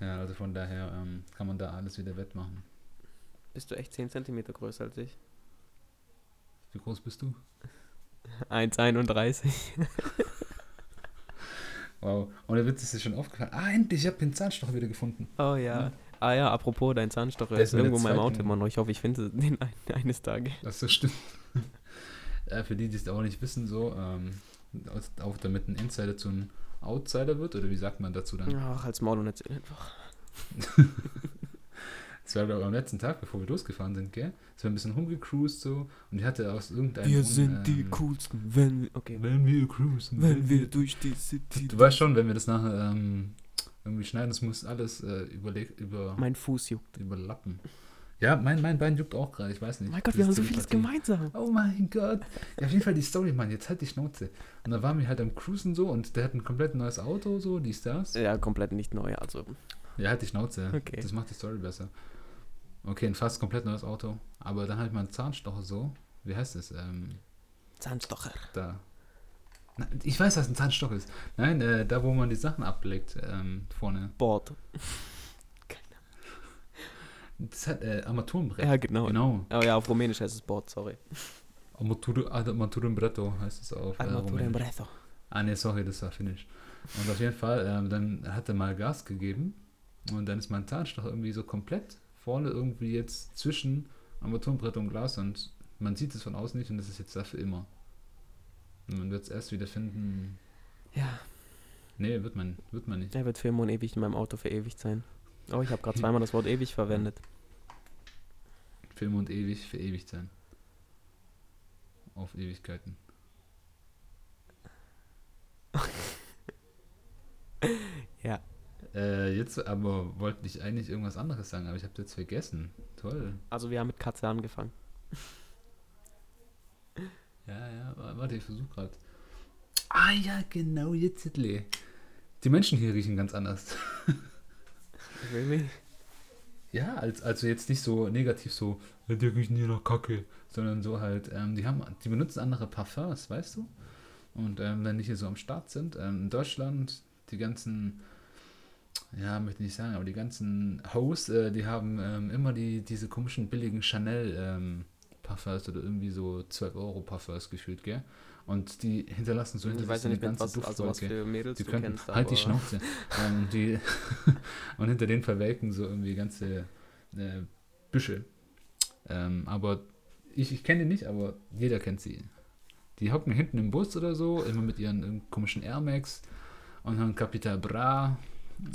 Ja, also von daher ähm, kann man da alles wieder wettmachen. Bist du echt 10 Zentimeter größer als ich? Wie groß bist du? 1,31. Wow. Und der Witz ist dir schon aufgefallen. Ah, endlich, ich habe den Zahnstocher wieder gefunden. Oh ja. Ja. Ah ja, apropos dein Zahnstocher Der ist irgendwo in meinem Auto immer noch. Ich hoffe, ich finde den ein, eines Tages. Das ist stimmt. Äh, für die, die es auch nicht wissen, so, ähm, auch damit ein Insider zu einem Outsider wird, oder wie sagt man dazu dann? Ach, als Maul und erzähl einfach. Das war glaube ich am letzten Tag, bevor wir losgefahren sind, gell? Es war ein bisschen rumgecruised so und ich hatte aus irgendeinem Grund, ähm, coolsten, wenn wir, okay, Wenn wir cruisen. durch die City. Du weißt schon, wenn wir das nachher ähm, irgendwie schneiden, das muss alles äh, überleg, über, Mein Fuß juckt. überlappen. Ja, mein, mein Bein juckt auch gerade, ich weiß nicht. Mein Gott, Das wir haben so vieles gemeinsam. Oh mein Gott. Ja, auf jeden Fall die Story, Mann. Jetzt halt die Schnauze. Und da waren wir halt am Cruisen so und der hat ein komplett neues Auto, so, die Stars. Ja, komplett nicht neu, also. Ja, halt die Schnauze. Okay. Das macht die Story besser. Okay, ein fast komplett neues Auto. Aber dann halt mal ein Zahnstocher so. Wie heißt es? Ähm, Zahnstocher. da. Na, ich weiß, was ein Zahnstocher ist. Nein, äh, da wo man die Sachen ablegt, ähm, vorne. Bord. Das hat äh, Armaturenbrett. Ja, genau. Genau. Oh ja, auf Rumänisch heißt es Bord, sorry. Armatur, Armaturenbretto heißt es auf. Äh, Rumänisch. brezo. Ah, nee, sorry, das war Finnisch. Und auf jeden Fall, ähm, dann hat er mal Gas gegeben und dann ist mein Zahnstocher irgendwie so komplett vorne irgendwie jetzt zwischen Armaturenbrett und Glas und man sieht es von außen nicht und das ist jetzt dafür immer. Und man wird es erst wieder finden. Ja, Nee, wird man, wird man nicht. er wird für immer und ewig in meinem Auto verewigt sein. Oh, ich habe gerade zweimal das Wort ewig verwendet. Film und ewig, verewigt sein. Auf Ewigkeiten. Ja. Äh, jetzt aber wollte ich eigentlich irgendwas anderes sagen, aber ich habe jetzt vergessen. Toll. Also wir haben mit Katze angefangen. Ja, ja, wa- warte, ich versuche gerade. Ah ja, genau, jetzt Hitler. Die Menschen hier riechen ganz anders. Really? Ja, als, also jetzt nicht so negativ so, "Ja, die riechen hier nach Kacke, sondern so halt, ähm, die haben, die benutzen andere Parfums, weißt du? Und ähm, wenn die hier so am Start sind, ähm, in Deutschland, die ganzen, ja, möchte nicht sagen, aber die ganzen Hosts, äh, die haben ähm, immer die, diese komischen billigen Chanel ähm, Parfums oder irgendwie so 12 Euro Parfums gefühlt, gell? Und die hinterlassen so hinter Ich weiß sich ja so nicht, mit was, also was Duftwolke. für Mädels Die du können kennst, halt die Schnauze. ähm, die und hinter denen verwelken so irgendwie ganze äh, Büsche. Ähm, aber ich, ich kenne die nicht, aber jeder kennt sie. Die hocken hinten im Bus oder so, immer mit ihren komischen Air Max und haben Capital Bra,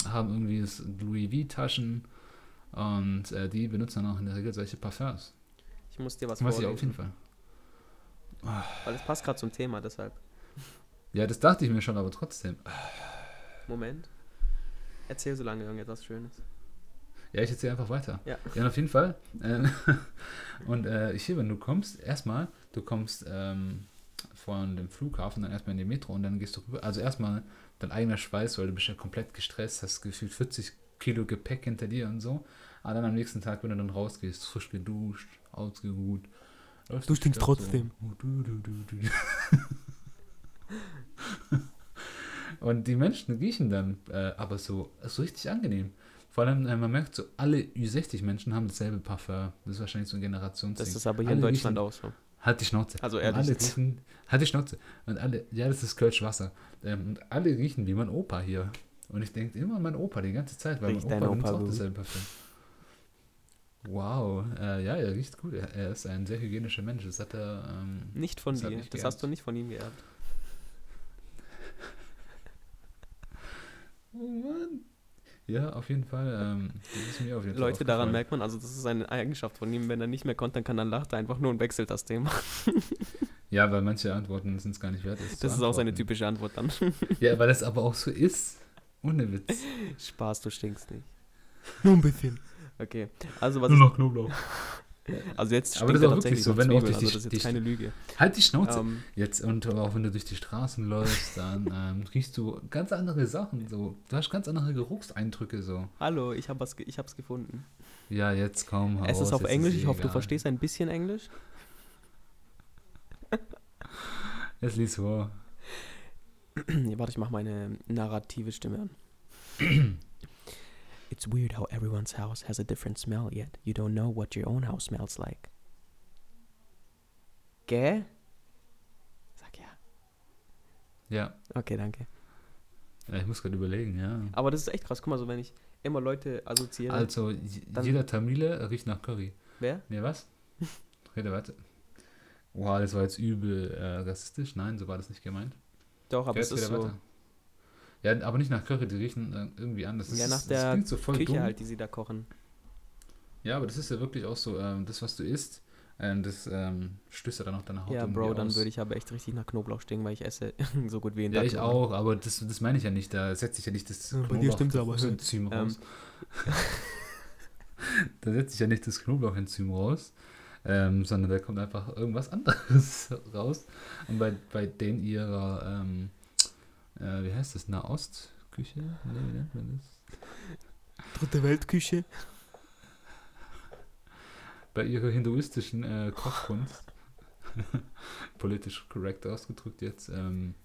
haben irgendwie das Louis V-Taschen und äh, die benutzen dann auch in der Regel solche Parfums. Ich muss dir was Was ich vorlesen, auf jeden Fall. Weil es passt gerade zum Thema, deshalb. Ja, das dachte ich mir schon, aber trotzdem. Moment. Erzähl so lange irgendetwas Schönes. Ja, ich erzähle einfach weiter. Ja. Ja, auf jeden Fall. Ähm, und äh, hier, wenn du kommst, erstmal, du kommst ähm, von dem Flughafen dann erstmal in die Metro und dann gehst du rüber. Also erstmal dein eigener Schweiß, weil du bist ja komplett gestresst, hast gefühlt 40 Kilo Gepäck hinter dir und so. Aber dann am nächsten Tag, wenn du dann rausgehst, frisch geduscht, ausgeruht. Läufst Du stinkst trotzdem. So. Oh, du, du, du, du. Und die Menschen riechen dann äh, aber so, so richtig angenehm. Vor allem, äh, man merkt so, alle Ü60-Menschen haben dasselbe Parfum. Das ist wahrscheinlich so ein Generationsding. Das ist aber hier Alle in Deutschland auch so. Halt die Schnauze. Also Und ehrlich alle riechen, halt die Schnauze. Und alle, ja, das ist Kölsch Wasser. Ähm, und alle riechen wie mein Opa hier. Und ich denke immer an meinen Opa die ganze Zeit, weil Riecht mein dein Opa benutzt Opa auch dasselbe Parfum. Wow, äh, ja, er riecht gut. Er, er ist ein sehr hygienischer Mensch. Das hat er. Ähm, Nicht von Das dir. Das geerbt. hast du nicht von ihm geerbt. oh Mann. Ja, auf jeden Fall. Ähm, das ist mir auf jeden Fall Leute, daran aufgefallen. merkt man, also das ist eine Eigenschaft von ihm. Wenn er nicht mehr kontern kann, dann lacht er einfach nur und wechselt das Thema. Ja, weil manche Antworten sind es gar nicht wert. es zu Das ist auch seine typische Antwort dann. Ja, weil das aber auch so ist. Ohne Witz. Spaß, du stinkst nicht. Nur ein bisschen. Okay, also was Nur noch Knoblauch. Also jetzt Aber das ist auch wirklich so, wenn du auch durch die- also das ist die- jetzt keine Lüge. Halt die Schnauze. Ähm, Jetzt, und auch wenn du durch die Straßen läufst, dann ähm, riechst du ganz andere Sachen. So. Du hast ganz andere Geruchseindrücke. So. hallo, ich habe was, ich hab's gefunden. Ja, jetzt komm. hau es ist raus, auf Englisch, eh ich hoffe, du verstehst ein bisschen Englisch. Jetzt lies vor. Ja, warte, ich mache meine narrative Stimme an. It's weird how everyone's house has a different smell, yet you don't know what your own house smells like. Gell? Sag ja. Ja. Okay, danke. ja ich muss gerade überlegen, ja. Aber das ist echt krass. Guck mal, so wenn ich immer Leute assoziiere. Also, jeder Tamile riecht nach Curry. wer? Nee, was? Rede weiter. Wow, das war jetzt übel äh, rassistisch. Nein, so war das nicht gemeint. Doch, aber Ja, es ist so weiter. Ja, aber nicht nach Curry, die riechen äh, irgendwie anders. Das Ja, ist, nach der so voll Küche dumm. halt, die sie da kochen. Ja, aber das ist ja wirklich auch so, ähm, das, was du isst, ähm, das ähm, stößt ja dann auch deine Haut Ja, Bro, dann aus. würde ich aber echt richtig nach Knoblauch stinken, weil ich esse so gut wie in Ja, ich auch, aber das, das meine ich ja nicht. Da setzt sich ja nicht das Ja, bei dir stimmt's aber. Knoblauchenzym Ähm. raus. da setzt sich ja nicht das Knoblauchenzym raus, ähm, sondern da kommt einfach irgendwas anderes raus. Und bei, bei denen ihrer, ähm, äh, wie heißt das, Nahostküche? Nee, wie nennt man das? Dritte Weltküche. Bei ihrer hinduistischen äh, Kochkunst, politisch korrekt ausgedrückt jetzt, ähm,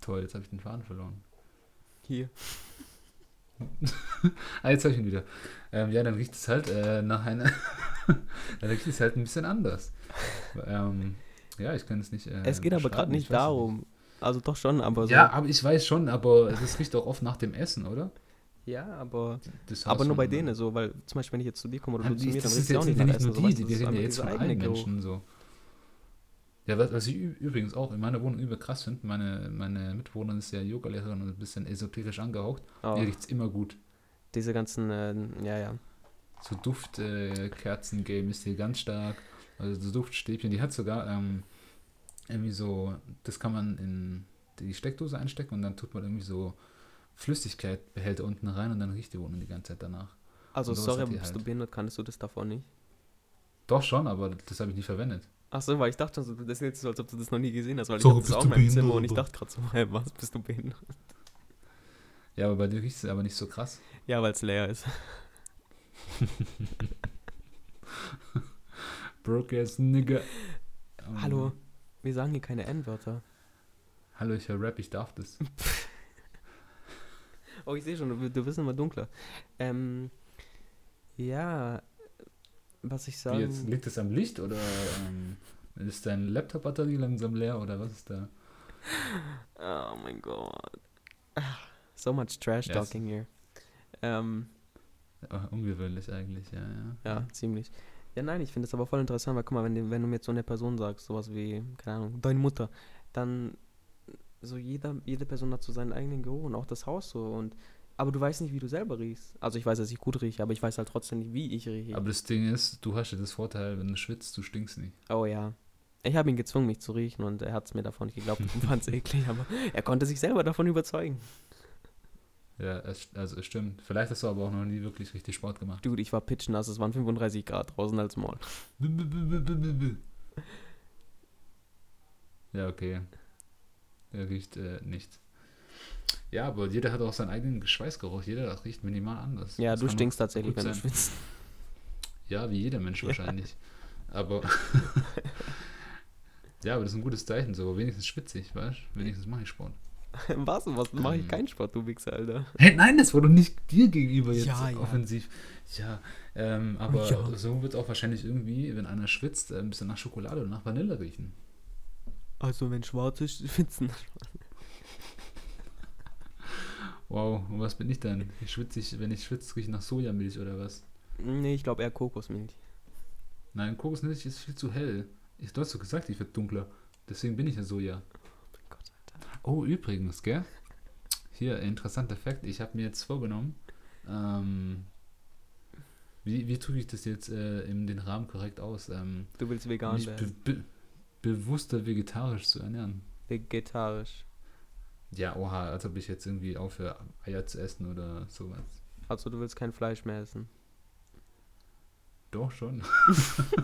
toll, jetzt habe ich den Faden verloren. Hier. Ah, jetzt habe ich ihn wieder. Ähm, ja, dann riecht es halt äh, nach einer. dann riecht es halt ein bisschen anders. Ähm, ja, ich kann es nicht. Äh, es geht aber gerade nicht darum. Also doch schon, aber so. Ja, aber ich weiß schon, aber es riecht auch oft nach dem Essen, oder? Ja, aber, Das aber nur bei von- denen so, weil zum Beispiel, wenn ich jetzt zu dir komme oder du zu mir, dann riecht ist es auch jetzt nicht nach nur Essen. die, so, die, wir reden ja jetzt von allen. Menschen so. Ja, was, was ich übrigens auch in meiner Wohnung übel krass finde, meine, meine Mitbewohnerin ist ja Yoga-Lehrerin und ein bisschen esoterisch angehaucht. Oh, Ihr riecht es immer gut. diese ganzen, äh, ja, ja. So Duft-Kerzen-Game ist hier ganz stark. Also so Duftstäbchen. Die hat sogar ähm, irgendwie so, das kann man in die Steckdose einstecken und dann tut man irgendwie so Flüssigkeitbehälter unten rein und dann riecht die Wohnung die ganze Zeit danach. Also sorry, bist halt. du behindert, kannst du das davon nicht? Doch schon, aber das habe ich nie verwendet. Ach so, weil ich dachte, also, das ist jetzt so, als ob du das noch nie gesehen hast, weil Sorry, ich hab das auch in meinem Zimmer und ich dachte gerade so, hä, was, bist du behindert? Ja, aber bei dir riecht es aber nicht so krass. Ja, weil es leer ist. Broke ass nigga. Ähm, Hallo, wir sagen hier keine N-Wörter. Hallo, ich höre Rap, ich darf das. Oh, ich sehe schon, du, du bist immer dunkler. Ähm, ja, was ich Wie sagen... jetzt, liegt es am Licht oder ähm, ist deine Laptop-Batterie langsam leer oder was ist da? Oh mein Gott. So much trash Yes. talking here. Ähm, Oh, ungewöhnlich eigentlich, ja, ja. ja, ziemlich. Ja, nein, ich finde es aber voll interessant, weil guck mal, wenn, du- wenn du mir jetzt so eine Person sagst, sowas wie, keine Ahnung, deine Mutter, dann so jeder, jede Person hat so seinen eigenen Geruch und auch das Haus so und aber du weißt nicht, wie du selber riechst. Also ich weiß, dass ich gut rieche, aber ich weiß halt trotzdem nicht, wie ich rieche. Aber das Ding ist, du hast ja das Vorteil, wenn du schwitzt, du stinkst nicht. oh ja. Ich habe ihn gezwungen, mich zu riechen und er hat es mir davon nicht geglaubt und fand es eklig, aber er konnte sich selber davon überzeugen. Ja, es, also es stimmt. Vielleicht hast du aber auch noch nie wirklich richtig Sport gemacht. Dude, ich war pitchnass, es waren 35 Grad draußen als Maul. Ja, okay. Er riecht äh, nicht. Ja, aber jeder hat auch seinen eigenen Schweißgeruch. Jeder riecht minimal anders. Ja, Das du stinkst tatsächlich, wenn du schwitzt. Ja, wie jeder Mensch wahrscheinlich. Aber. ja, aber das ist ein gutes Zeichen, so. Wenigstens schwitzig, weißt du? Wenigstens mache ich Sport. Was? Was? Mache ich Ähm. keinen Sport, du Wichser, Alter. Hey, nein, das war doch nicht dir gegenüber jetzt Ja, ja. offensiv. Ja, ähm, aber Ja. so wird auch wahrscheinlich irgendwie, wenn einer schwitzt, äh, ein bisschen nach Schokolade oder nach Vanille riechen. Also, wenn schwarz ist, schwitzen. Wow, und was bin ich dann? Ich schwitze, ich, wenn ich schwitze, rieche ich nach Sojamilch oder was? Nee, ich glaube eher Kokosmilch. Nein, Kokosmilch ist viel zu hell. Ich, du hast doch gesagt, ich werde dunkler. Deswegen bin ich ja Soja. Oh, übrigens, gell? Hier, interessanter Fakt. Ich habe mir jetzt vorgenommen, ähm, wie, wie tue ich das jetzt äh, in den Rahmen korrekt aus? Ähm, Du willst vegan mich be werden. be bewusster vegetarisch zu ernähren. Vegetarisch. Ja, oha, als ob ich jetzt irgendwie aufhöre, Eier zu essen oder sowas. Also, du willst kein Fleisch mehr essen. Doch schon.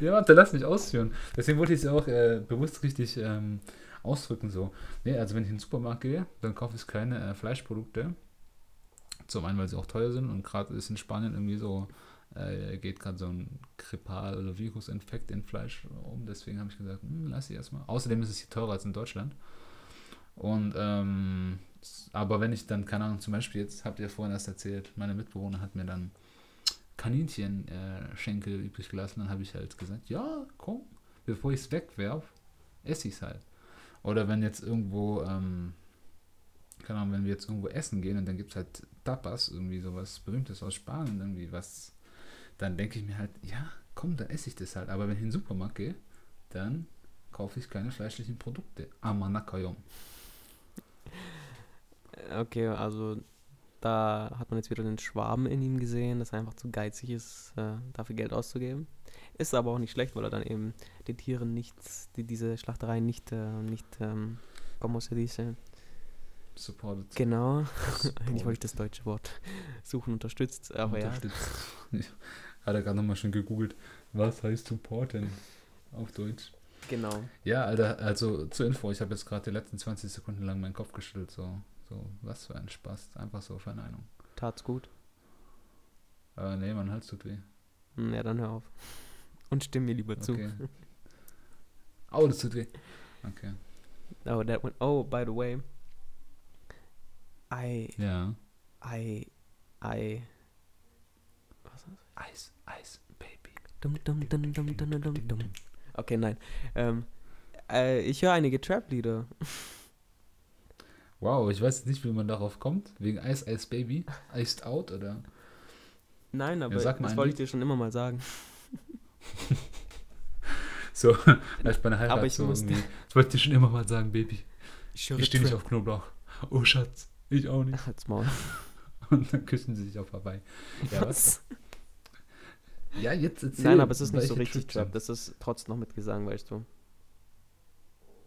ja, warte, lass mich ausführen. Deswegen wollte ich es auch äh, bewusst richtig ähm, ausdrücken. So. Nee, also wenn ich in den Supermarkt gehe, dann kaufe ich keine äh, Fleischprodukte. Zum einen, weil sie auch teuer sind und gerade ist in Spanien irgendwie so, äh, geht gerade so ein Kripal- oder Virusinfekt in Fleisch um. Deswegen habe ich gesagt, hm, lass sie erstmal. Außerdem ist es hier teurer als in Deutschland. Und, ähm, aber wenn ich dann, keine Ahnung, zum Beispiel jetzt, habt ihr vorhin erst erzählt, meine Mitbewohner hat mir dann Kaninchenschenkel äh, übrig gelassen, dann habe ich halt gesagt, ja, komm, bevor ich es wegwerf, esse ich es halt. Oder wenn jetzt irgendwo, ähm, keine Ahnung, wenn wir jetzt irgendwo essen gehen und dann gibt es halt Tapas, irgendwie sowas Berühmtes aus Spanien, irgendwie was, dann denke ich mir halt, ja, komm, dann esse ich das halt. Aber wenn ich in den Supermarkt gehe, dann kaufe ich keine fleischlichen Produkte. Amanakayom. Okay, also da hat man jetzt wieder den Schwaben in ihm gesehen, dass er einfach zu geizig ist, äh, dafür Geld auszugeben. Ist aber auch nicht schlecht, weil er dann eben den Tieren nichts, die, diese Schlachterei nicht, äh, nicht, ähm, como se dice, Supported. genau, Supported. eigentlich wollte ich das deutsche Wort suchen, unterstützt, aber ja, Unterstützt. Hat er gerade nochmal schon gegoogelt. Was heißt supporten auf Deutsch? genau. Ja, Alter, also zur Info, ich habe jetzt gerade die letzten 20 Sekunden lang meinen Kopf geschüttelt, so, so, was für ein Spaß, einfach so Verneinung. Tat's gut. Aber nee, mein Hals tut weh. Hm, Ja, dann hör auf. Und stimm mir lieber zu. Okay. Au, das tut weh. Okay. Oh, that one. Oh, by the way. I, Ja. I, I. Was ist das? Eis, Eis, Baby. Dum, dum, dum, dum, dum, dum, dum. Okay, nein. Ähm, äh, ich höre einige Trap-Lieder. Wow, ich weiß nicht, wie man darauf kommt. Wegen Eis, Eis, Baby. Iced Out oder? Nein, aber mal das wollte ich dir schon immer mal sagen. So, vielleicht bei einer Heirat Aber ich so musste-. Das wollte ich dir schon immer mal sagen, Baby. Ich Ich stehe nicht auf Knoblauch. Oh, Schatz. Ich auch nicht. Halt's Maul. Und dann küssen sie sich auch vorbei. Ja, was? Ja, jetzt erzähl. Nein, aber es ist nicht so richtig Trap. Das ist trotzdem noch mit Gesang, weißt du.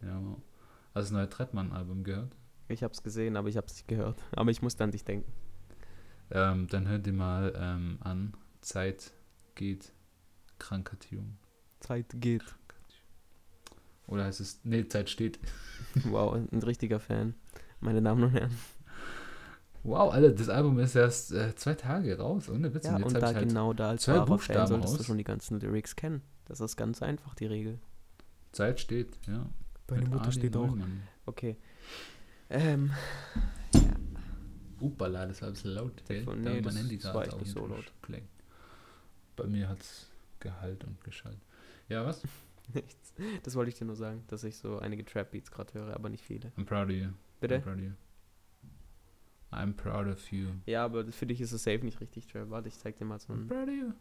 Ja, wow. Hast du das neue Trettmann-Album gehört? Ich hab's gesehen, aber ich hab's nicht gehört. Aber ich musste an dich denken. Ähm, dann hör dir mal ähm, an. Zeit geht. Kranker Tune. Zeit geht. Oder heißt es. Nee, Zeit steht. Wow, ein richtiger Fan. Meine Damen und Herren. Wow, Alter, das Album ist erst äh, zwei Tage raus. Ohne Witz. Ja, jetzt und da ich halt genau da als zwei wahrer Fan Buchstaben solltest du raus. schon die ganzen Lyrics kennen. Das ist ganz einfach, die Regel. Zeit steht, ja. Deine Mit Mutter Ali steht auch. Neumann. Okay. Ähm, Upala, das war ein bisschen laut. gell? Von- Da nee, mein das- Handy das gerade war echt nicht so laut. geklingelt. Bei mir hat es Gehalt und geschallt. Ja, was? nichts. Das wollte ich dir nur sagen, dass ich so einige Trap-Beats gerade höre, aber nicht viele. I'm proud of you. I'm Bitte? proud of you. I'm proud of you. Ja, aber für dich ist es safe nicht richtig Trap. Warte, ich zeig dir mal so I'm ein... proud of you.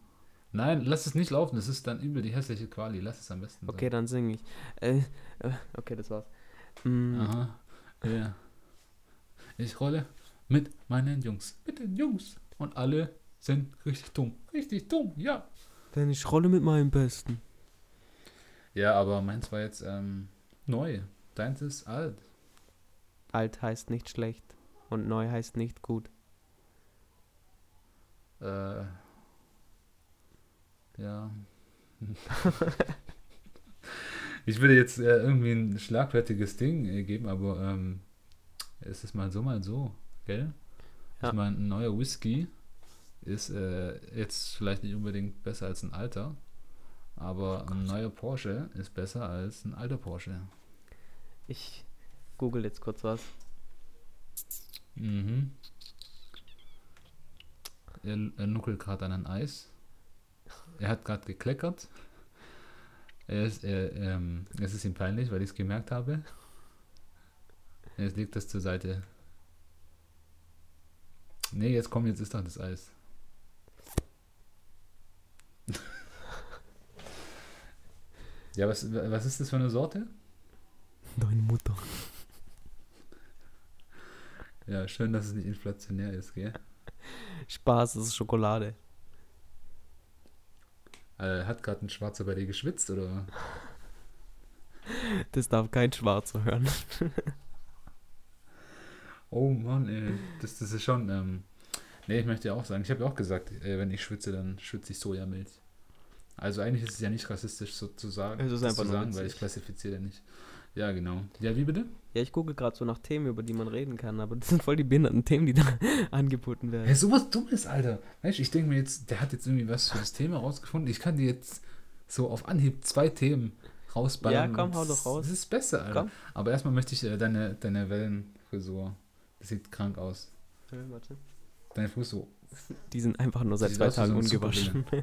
Nein, lass es nicht laufen. Das ist dann übel die hässliche Quali. Lass es am besten Okay, dann singe ich. Äh, äh, okay, das war's. Sein. Aha. Ja. Ich rolle mit meinen Jungs. Mit den Jungs. Und alle sind richtig dumm. Richtig dumm, ja. Denn ich rolle mit meinem Besten. Ja, aber meins war jetzt ähm, neu. Deins ist alt. Alt heißt nicht schlecht und neu heißt nicht gut. Äh, ja. ich würde jetzt äh, irgendwie ein schlagfertiges Ding äh, geben, aber ähm, es ist mal so, mal so, gell? Ja. Ich meine, ein neuer Whisky ist äh, jetzt vielleicht nicht unbedingt besser als ein alter, aber ein neuer Porsche ist besser als ein alter Porsche. Ich google jetzt kurz was. Mhm. Er, er nuckelt gerade an ein Eis. Er hat gerade gekleckert. Ist, er, ähm, es ist ihm peinlich, weil ich es gemerkt habe. Jetzt legt das zur Seite. Nee, jetzt komm, jetzt ist doch das Eis. ja, was, was ist das für eine Sorte? Deine Mutter. Ja, schön, dass es nicht inflationär ist, gell? Spaß, das ist Schokolade. Äh, hat gerade ein Schwarzer bei dir geschwitzt, oder? Das darf kein Schwarzer hören. Oh Mann, ey. Das, das ist schon. Ähm, Nee, ich möchte ja auch sagen, ich habe ja auch gesagt, äh, wenn ich schwitze, dann schwitze ich Sojamilch. Also eigentlich ist es ja nicht rassistisch sozusagen, Es ist einfach zu sagen, weil ich klassifiziere ja nicht. Ja, genau. Ja, wie bitte? Ja, ich gucke gerade so nach Themen, über die man reden kann, aber das sind voll die behinderten Themen, die da angeboten werden. Hey, sowas Dummes, Alter. Weißt du, ich denke mir jetzt, der hat jetzt irgendwie was für das Thema rausgefunden. Ich kann dir jetzt so auf Anhieb zwei Themen rausballern. Ja, komm, hau doch raus. Das ist besser, Alter. Komm. Aber erstmal möchte ich äh, deine, deine Wellenfrisur. Das sieht krank aus. Äh, warte. Deine so. Die sind einfach nur seit zwei Tagen so ungewaschen.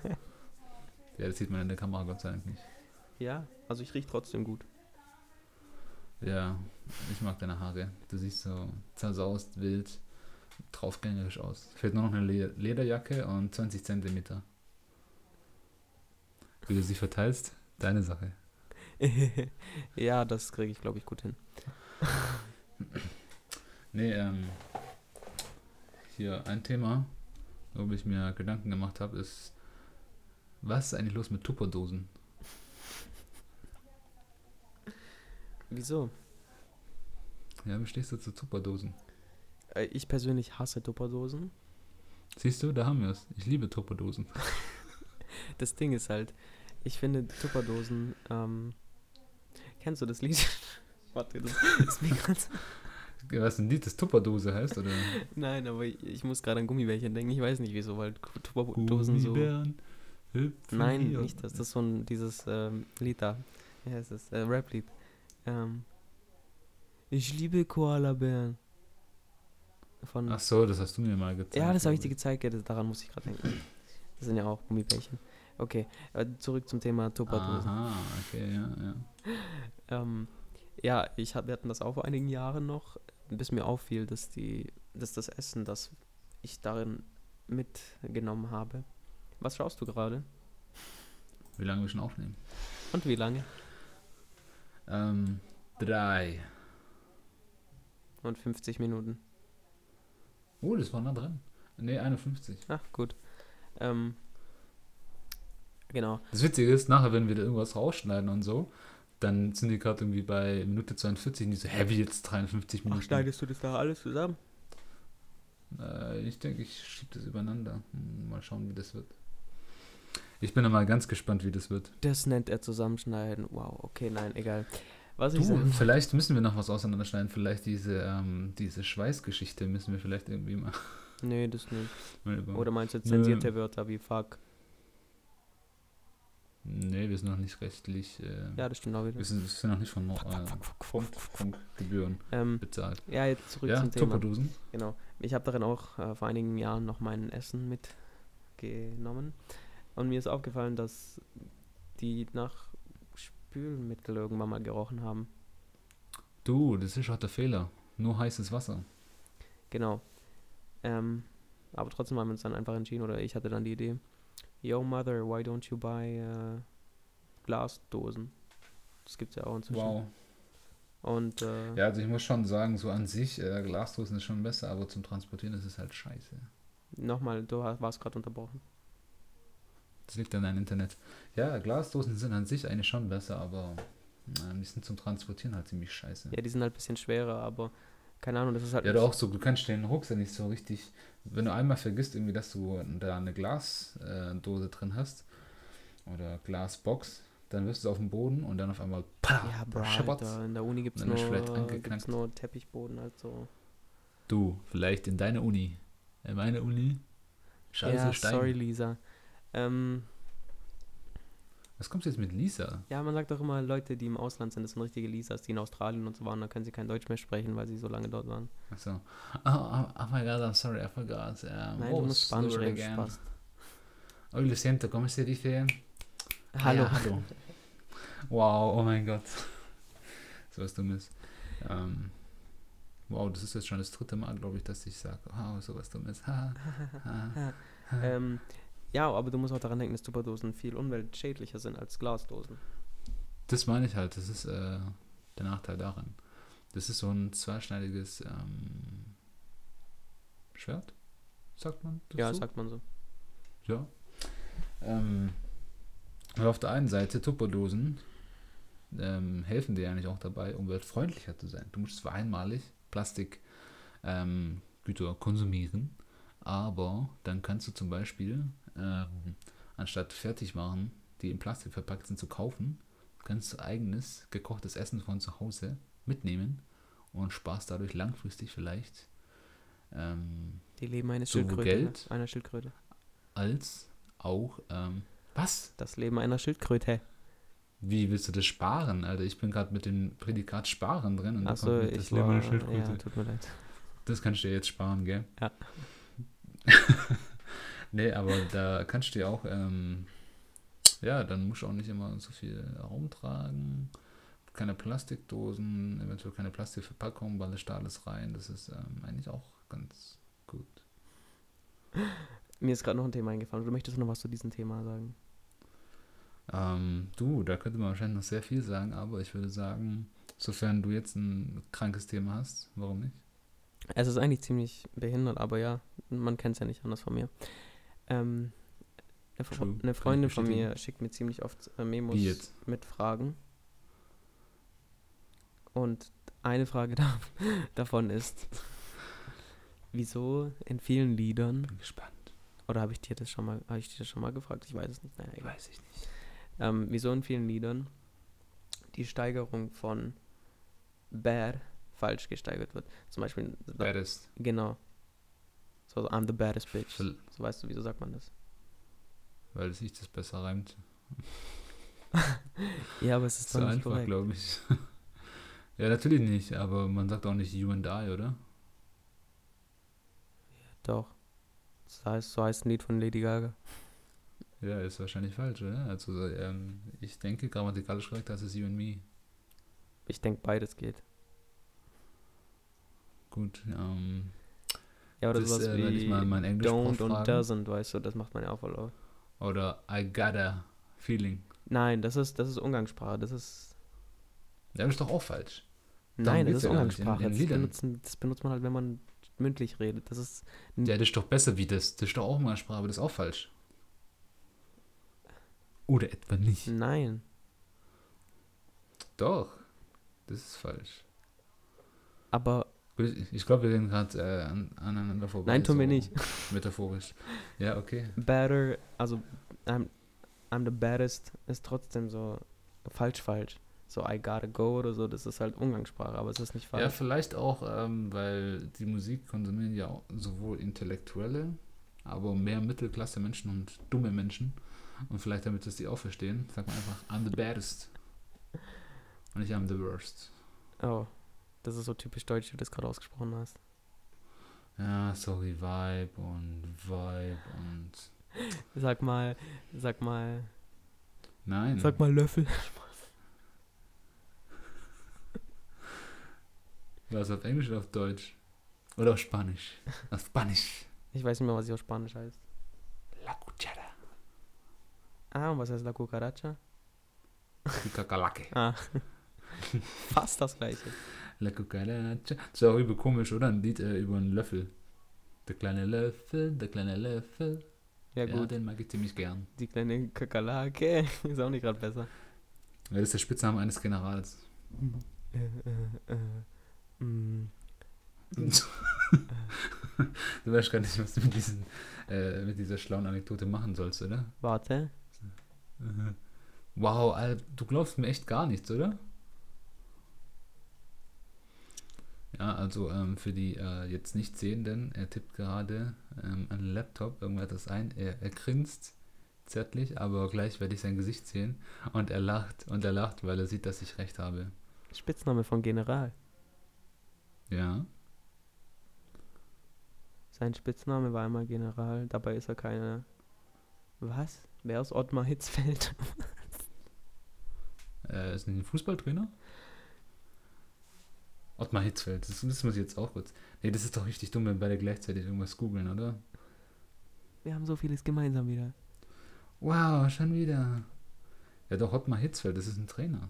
Ja, das sieht man in der Kamera Gott sei Dank nicht. ja, also ich rieche trotzdem gut. Ja, ich mag deine Haare. Du siehst so zersaust, wild, draufgängerisch aus. Fehlt nur noch eine Le Lederjacke und 20 Zentimeter. Wie du sie verteilst, deine Sache. ja, das kriege ich, glaube ich, gut hin. Nee, ähm, hier ein Thema, worüber ich mir Gedanken gemacht habe, ist, was ist eigentlich los mit Tupperdosen? Wieso? Ja, wie stehst du zu Tupperdosen? Äh, Ich persönlich hasse Tupperdosen. Siehst du, da haben wir es. Ich liebe Tupperdosen. Das Ding ist halt, ich finde Tupperdosen, ähm, kennst du das Lied? Warte, das ist mir ganz... Was ein Lied, das Tupperdose heißt, oder? Nein, aber ich, ich muss gerade an Gummibärchen denken. Ich weiß nicht wieso, weil Tupperdosen so... Hüpfen Nein, nicht das. Das ist so ein, dieses ähm, Lied da. Wie heißt das? Äh, Rap-Lied. Ähm, ich liebe Koalabären. Von... Ach so, das hast du mir mal gezeigt. ja, das habe ich dir gezeigt. Ja, das, daran muss ich gerade denken. Das sind ja auch Gummibärchen. Okay, äh, zurück zum Thema Tupperdosen. Aha, okay, ja, ja. Ähm, ja, ich hab, wir hatten das auch vor einigen Jahren noch, bis mir auffiel, dass die, dass das Essen, das ich darin mitgenommen habe. Was schaust du gerade? Wie lange wir schon aufnehmen? Und wie lange? Ähm, drei. Und 50 Minuten. Oh, das war nah dran. Nee, 51. Ach, gut. Ähm, genau. Das Witzige ist, nachher, wenn wir da irgendwas rausschneiden und so, dann sind die gerade irgendwie bei Minute 42 und die so, hä, wie jetzt 53 Minuten? du das da alles zusammen? Äh, ich denke, ich schiebe das übereinander. Hm, Mal schauen, wie das wird. Ich bin mal ganz gespannt, wie das wird. Das nennt er zusammenschneiden. Wow, okay, nein, egal. Was ich Du, sagen vielleicht müssen wir noch was auseinanderschneiden. Vielleicht diese, ähm, diese Schweißgeschichte müssen wir vielleicht irgendwie mal, Nee, das nicht. Oder meinst du Nö. zensierte Wörter wie fuck? Nee, wir sind noch nicht rechtlich. Äh, Ja, das stimmt auch wieder. wir, sind, wir sind noch nicht von Mo- äh, Funk, Funkgebühren Ähm, bezahlt. ja, jetzt zurück Ja, zum Thema. Genau. Ich habe darin auch äh, vor einigen Jahren noch mein Essen mitgenommen. Und mir ist aufgefallen, dass die nach Spülmittel irgendwann mal gerochen haben. Du, das ist auch der Fehler. Nur heißes Wasser. Genau. Ähm, aber trotzdem haben wir uns dann einfach entschieden, oder ich hatte dann die Idee, Yo Mother, why don't you buy äh, Glasdosen? Das gibt's ja auch inzwischen. Wow. Und äh, Ja, also ich muss schon sagen, so an sich, äh, Glasdosen ist schon besser, aber zum Transportieren ist es halt scheiße. nochmal, du warst gerade unterbrochen. Das liegt an deinem Internet. Ja, Glasdosen sind an sich eigentlich schon besser, aber äh, die sind zum Transportieren halt ziemlich scheiße. Ja, die sind halt ein bisschen schwerer, aber keine Ahnung, das ist halt Ja, du auch so, du kannst den Rucksack nicht so richtig, wenn du einmal vergisst, irgendwie, dass du da eine Glasdose drin hast oder Glasbox, dann wirst du auf dem Boden und dann auf einmal pah, Ja, scheppert's. Alter, in der Uni gibt es nur, vielleicht angeknackt. gibt's nur Teppichboden, also. Du, vielleicht in deiner Uni. In meiner Uni. Scheiße, ja, Stein. sorry, Lisa. Ähm, Was kommt jetzt mit Lisa? ja, man sagt doch immer, Leute, die im Ausland sind, das sind richtige Lisas, die in Australien und so waren, da können sie kein Deutsch mehr sprechen, weil sie so lange dort waren. Achso. Oh, oh, oh my god, I'm sorry, I forgot. Um, Nein, what du musst Spanisch reden? Spaß. Hoy lo siento, ¿cómo se dice? Hallo. Ja, hallo. Wow, oh mein Gott. So was Dummes. Ähm, wow, das ist jetzt schon das dritte Mal, glaube ich, dass ich sage, wow, so was Dummes. Ha, ha. ähm, ja, aber du musst auch daran denken, dass Tupperdosen viel umweltschädlicher sind als Glasdosen. Das meine ich halt, das ist äh, der Nachteil daran. Das ist so ein zweischneidiges ähm, Schwert, sagt man dazu? Ja, sagt man so. Ja. Ähm, aber auf der einen Seite, Tupperdosen ähm, helfen dir eigentlich auch dabei, umweltfreundlicher zu sein. Du musst zwar einmalig Plastikgüter ähm, konsumieren, Aber dann kannst du zum Beispiel, ähm, anstatt Fertigwaren, die in Plastik verpackt sind, zu kaufen, kannst du eigenes gekochtes Essen von zu Hause mitnehmen und sparst dadurch langfristig vielleicht ähm, Die Leben eines Schildkröte. Geld? Einer Schildkröte. als auch ähm, was? Das Leben einer Schildkröte. Wie willst du das sparen, Alter? Ich bin gerade mit dem Prädikat sparen drin und da Achso, kommt mit ich das Leben einer Schildkröte. ja, tut mir leid. Das kannst du dir jetzt sparen, gell? Ja. nee, aber da kannst du ja auch, ähm, ja, dann musst du auch nicht immer so viel herumtragen. Keine Plastikdosen, eventuell keine Plastikverpackung, weil da alles rein. Das ist ähm, eigentlich auch ganz gut. Mir ist gerade noch ein Thema eingefallen. Du möchtest noch was zu diesem Thema sagen? Ähm, du, da könnte man wahrscheinlich noch sehr viel sagen, aber ich würde sagen, sofern du jetzt ein krankes Thema hast, warum nicht? Es ist eigentlich ziemlich behindert, aber ja, man kennt es ja nicht anders von mir. Ähm, eine, True, eine Freundin von mir schickt mir ziemlich oft äh, Memos mit Fragen. Und eine Frage da, davon ist, wieso in vielen Liedern, Bin gespannt. oder habe ich dir das schon mal, habe ich dir das schon mal gefragt? Ich weiß es nicht. Naja, egal. Weiß ich nicht. Ähm, wieso in vielen Liedern die Steigerung von bad falsch gesteigert wird. Zum Beispiel, Baddest. genau. So, I'm the baddest bitch. So weißt du, wieso sagt man das? Weil sich das besser reimt. Ja, aber es ist So doch nicht einfach, korrekt. glaube ich. ja, natürlich nicht, aber man sagt auch nicht you and I, oder? Doch. Das heißt, so heißt ein Lied von Lady Gaga. Ja, ist wahrscheinlich falsch, oder? Also, ähm, ich denke, grammatikalisch korrekt heißt es you and me. Ich denke, beides geht. Gut, ähm, Ja, oder das sowas äh, wie mal mein Englisch don't und doesn't, weißt du, das macht man ja auch voll oft. Oder I got a feeling. Nein, das ist, das ist Umgangssprache, das ist... Ja, das ist doch auch falsch. Nein, geht's das ist ja nicht. In- Umgangssprache. in das, benutzen, das benutzt man halt, wenn man mündlich redet. Das ist... Ja, das ist doch besser wie das. Das ist doch auch mal Sprache, aber das ist auch falsch. Oder etwa nicht. Nein. Doch, das ist falsch. Aber Ich, ich glaube, wir reden gerade äh, an, aneinander vorbei. Nein, tun wir nicht. Metaphorisch. Ja, okay. better, also I'm, I'm the baddest ist trotzdem so falsch, falsch. So I gotta go oder so, das ist halt Umgangssprache, aber es ist nicht Ja, falsch. vielleicht auch, ähm, weil die Musik konsumieren ja sowohl Intellektuelle, aber mehr Mittelklasse-Menschen und dumme Menschen. Und vielleicht, damit das die auch verstehen, sagt man einfach, I'm the baddest. Und nicht I'm the worst. Oh, das ist so typisch deutsch, wie du das gerade ausgesprochen hast. Ja, sorry, Vibe und Vibe und. Sag mal, sag mal, Nein. sag mal Löffel. Was auf Englisch oder auf Deutsch? Oder auf Spanisch? Auf Spanisch. Ich weiß nicht mehr, was sie auf Spanisch heißt. La cuchara. Ah, und was heißt La Cucaracha? Die Kakerlake. Ah. Fast das gleiche. La cucaracha. Das ist auch übel komisch, oder? Ein Lied äh, über einen Löffel. Der kleine Löffel, der kleine Löffel. Ja, Ja, gut, den mag ich ziemlich gern. die kleine Kakerlake ist auch nicht gerade besser. Ja, das ist der Spitzname eines Generals. Äh, äh, äh, mm. du weißt gar nicht, was du mit, diesen, äh, mit dieser schlauen Anekdote machen sollst, oder? Warte. Wow, du glaubst mir echt gar nichts, oder? Ja, also ähm, für die äh, jetzt nicht Sehenden, er tippt gerade ähm, an den Laptop irgendetwas ein. Er, er grinst zärtlich, aber gleich werde ich sein Gesicht sehen und er lacht und er lacht, weil er sieht, dass ich recht habe. Spitzname von General. Ja, Sein Spitzname war einmal General, dabei ist er keine. Was? Wer ist Ottmar Hitzfeld? äh, ist ein Fußballtrainer? Ottmar Hitzfeld, das wissen wir jetzt auch kurz. Nee, das ist doch richtig dumm, wenn beide gleichzeitig irgendwas googeln, oder? Wir haben so vieles gemeinsam wieder. Wow, schon wieder. Ja, doch, Ottmar Hitzfeld, das ist ein Trainer.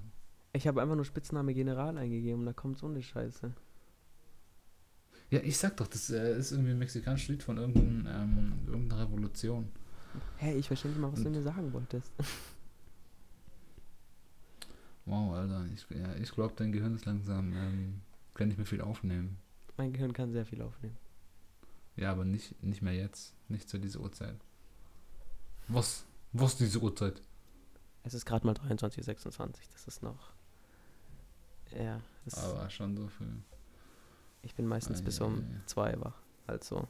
Ich habe einfach nur Spitzname General eingegeben und da kommt so eine Scheiße. Ja, ich sag doch, das äh, ist irgendwie ein mexikanisches Lied von irgendein, ähm, irgendeiner Revolution. Hey, ich verstehe nicht mal, was du Und- mir sagen wolltest. Wow, Alter, ich, ja, ich glaube, dein Gehirn ist langsam, ähm, kann nicht mehr viel aufnehmen. Mein Gehirn kann sehr viel aufnehmen. Ja, aber nicht, nicht mehr jetzt. Nicht zu dieser Uhrzeit. Was? Was diese Uhrzeit? Es ist gerade mal 23.26 Das ist noch. Ja, das Aber schon so viel. ich bin meistens bis um Eieiei. 2 wach. Also,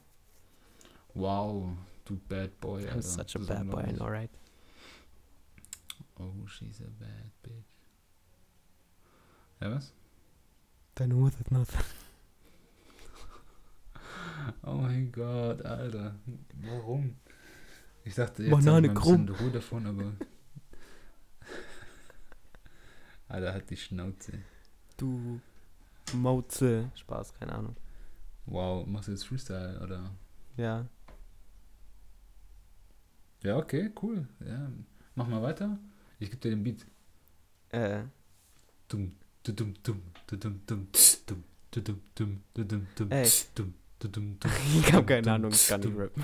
Wow, du bad boy. I'm Alter. such a Das bad boy, I unglaublich. know, right? Oh, she's a bad bitch. Ja, was? Deine Mutter hat nothing. Oh mein Gott, Alter. Warum? Ich dachte, jetzt Banane bisschen Ruhe davon, aber. Alter, hat die Schnauze. Du Mauze. Spaß, keine Ahnung. Wow, machst du jetzt Freestyle, oder? Ja. Ja, okay, cool. Ja, mach mal weiter. Ich gebe dir den Beat. Äh, Dum, ich hab keine Ahnung, ich kann nicht rappen.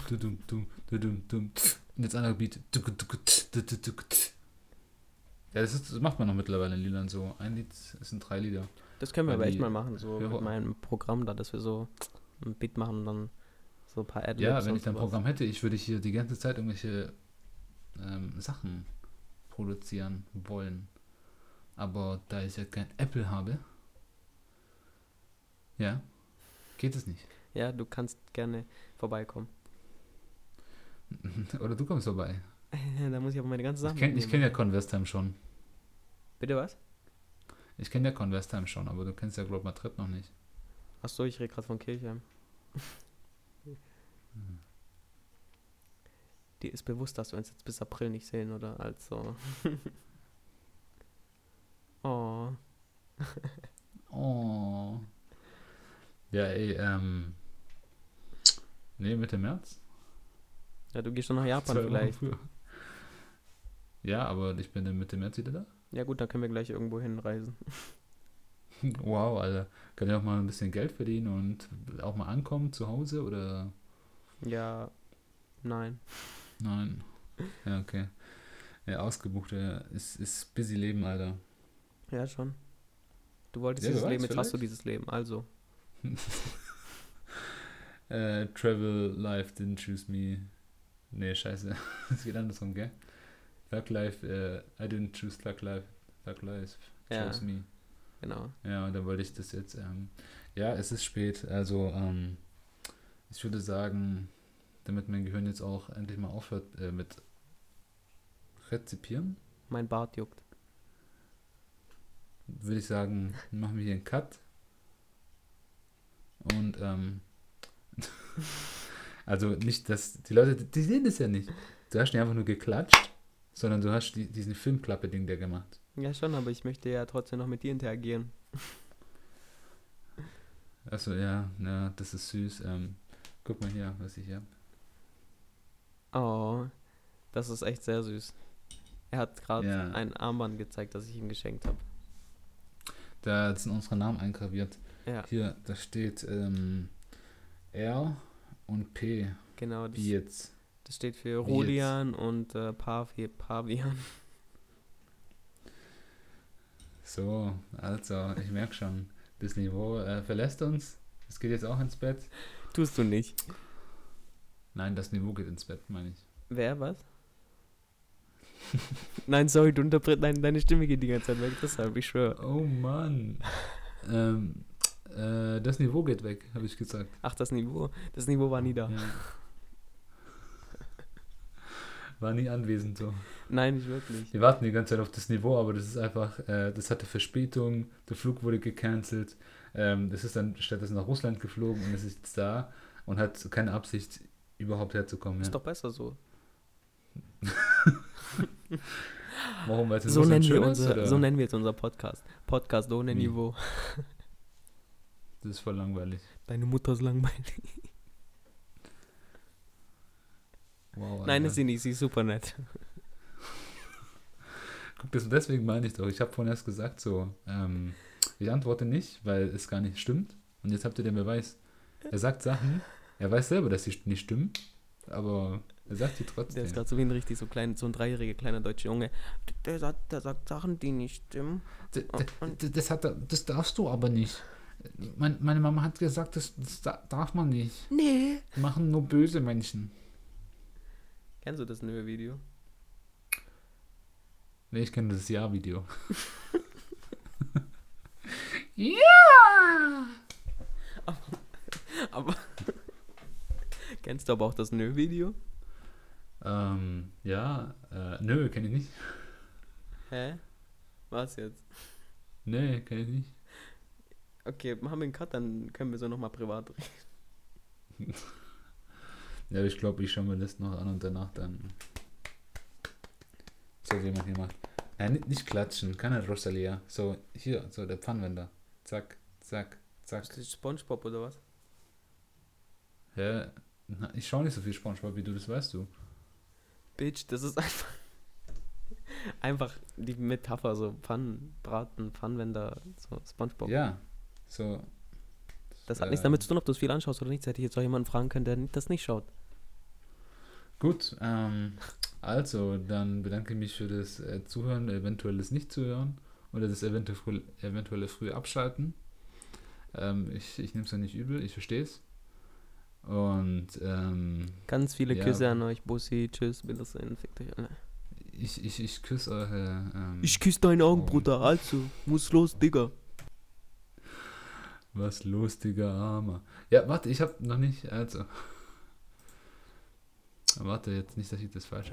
Und jetzt andere Beat. Ja, das, ist, das macht man noch mittlerweile in Liedern so. Ein Lied sind drei Lieder. Das können wir aber echt mal machen, so mit meinem Programm da, dass wir so ein Beat machen und dann so ein paar Adlibs Ja, wenn ich dann ein Programm hätte, ich würde hier die ganze Zeit irgendwelche ähm, Sachen produzieren wollen. Aber da ich ja kein Apple habe, ja, geht es nicht. Ja, du kannst gerne vorbeikommen. Oder du kommst vorbei. da muss ich aber meine ganze Sachen Ich kenne kenn ja Convestheim schon. Bitte was? Ich kenne ja Convestheim schon, aber du kennst ja Globe Madrid noch nicht. Achso, ich rede gerade von Kirchheim. Dir ist bewusst, dass wir uns jetzt bis April nicht sehen, oder? Also. Oh. Oh. Ja, ey, ähm. Nee, Mitte März. Ja, du gehst schon nach Japan Zwei vielleicht. Ja, aber ich bin dann Mitte März wieder da. Ja gut, dann können wir gleich irgendwo hinreisen. Wow, Alter. Kann ich auch mal ein bisschen Geld verdienen und auch mal ankommen zu Hause oder. Ja, nein. Nein. Ja, okay. Ja, ausgebucht, ja. Ist, ist busy Leben, Alter. Ja, schon. Du wolltest Ja, dieses Leben, jetzt hast du vielleicht. dieses Leben, also. Äh, travel life didn't choose me. Nee, scheiße. Es geht andersrum, gell? Thug life, äh, I didn't choose thug life. Thug life Ja. chose me. Genau. Ja, und dann wollte ich das jetzt, ähm, ja, es ist spät, also, ähm, ich würde sagen, damit mein Gehirn jetzt auch endlich mal aufhört äh, mit Rezipieren, Mein Bart juckt. Würde ich sagen, machen wir hier einen Cut. Und, ähm, also nicht, dass die Leute, die sehen das ja nicht. Du hast nicht einfach nur geklatscht, sondern du hast die, diesen Filmklappe-Ding der gemacht. Ja, schon, aber ich möchte ja trotzdem noch mit dir interagieren. Achso, ja, ja, das ist süß. Ähm, guck mal hier, was ich hier hab. Oh, das ist echt sehr süß. Er hat gerade Ja. ein Armband gezeigt, das ich ihm geschenkt habe. Da sind unsere Namen eingraviert. Ja, Hier, da steht ähm, R und P. genau. Das, Wie jetzt? das steht für? Rodian und äh, Pavi, Pavian. So, also, ich merke schon, das Niveau äh, verlässt uns. Es geht jetzt auch ins Bett. Tust du nicht. Nein, das Niveau geht ins Bett, meine ich. Wer, was? Nein, sorry, du unterbrichst, nein, deine Stimme geht die ganze Zeit weg, deshalb, ich schwöre. Oh Mann. ähm, äh, das Niveau geht weg, habe ich gesagt. Ach, das Niveau, das Niveau war nie da. Ja. War nie anwesend so. Nein, nicht wirklich. Wir warten die ganze Zeit auf das Niveau, aber das ist einfach, äh, das hatte Verspätung, der Flug wurde gecancelt. Ähm, das ist dann stattdessen nach Russland geflogen und es ist jetzt da und hat keine Absicht, überhaupt herzukommen. Ja. Ist doch besser so. Warum? Weil es So nennen, wir unser, oder? so nennen wir jetzt unser Podcast. Podcast ohne Wie? Niveau. Das ist voll langweilig. Deine Mutter ist langweilig. Wow, Nein, ist sie nicht, sie ist super nett. Guck, das, deswegen meine ich doch. Ich habe vorhin erst gesagt, so, ähm, ich antworte nicht, weil es gar nicht stimmt. Und jetzt habt ihr den Beweis. Er sagt Sachen, er weiß selber, dass sie nicht stimmen, aber er sagt sie Der trotzdem. ist gerade so wie ein richtig so klein, so ein dreijähriger kleiner deutscher Junge. Der, sagt- der sagt Sachen, die nicht stimmen. D- Das, hat das darfst du aber nicht. Mein, meine Mama hat gesagt, das, das da- darf man nicht. Nee. Machen nur böse Menschen. Kennst du das neue Video? Nee, ich kenne das Ja-Video. Aber. Kennst du aber auch das Nö-Video? Ähm, ja, äh, nö, kenne ich nicht. Hä? Was jetzt? Nee, kenne ich nicht. Okay, machen wir einen Cut, dann können wir so nochmal privat reden. Ja, ich glaube, ich schaue mir das noch an und danach dann. So wie man hier macht. Nein, nicht, nicht klatschen, keine Rosalia. So, hier, so der Pfannwender. Zack, zack, zack. Ist das Spongebob oder was? Ja, na, ich schaue nicht so viel Spongebob wie du, das weißt du. Bitch, das ist einfach. einfach die Metapher, so Pfannen, Braten, Pfannwender, so Spongebob. Ja, so. Das hat äh, nichts damit zu tun, ob du es viel anschaust oder nicht. Das hätte ich jetzt auch jemanden fragen können, der das nicht schaut. Gut, ähm, also, dann bedanke ich mich für das äh, Zuhören, eventuell das Nicht-Zuhören oder das eventuell früh, eventuelle frühe Abschalten. Ähm, ich ich nehme es ja nicht übel, ich verstehe es. Und ähm, Ganz viele Ja. Küsse an euch, Bussi, tschüss, Wiedersehen, fickt euch alle. ich, ich, ich küsse eure. Ähm, Ich küsse deine Augen. Bruder, also, muss los, Digga. Was lustiger Armer. Ja, warte, ich habe noch nicht. Also. Warte, jetzt nicht, dass ich das falsch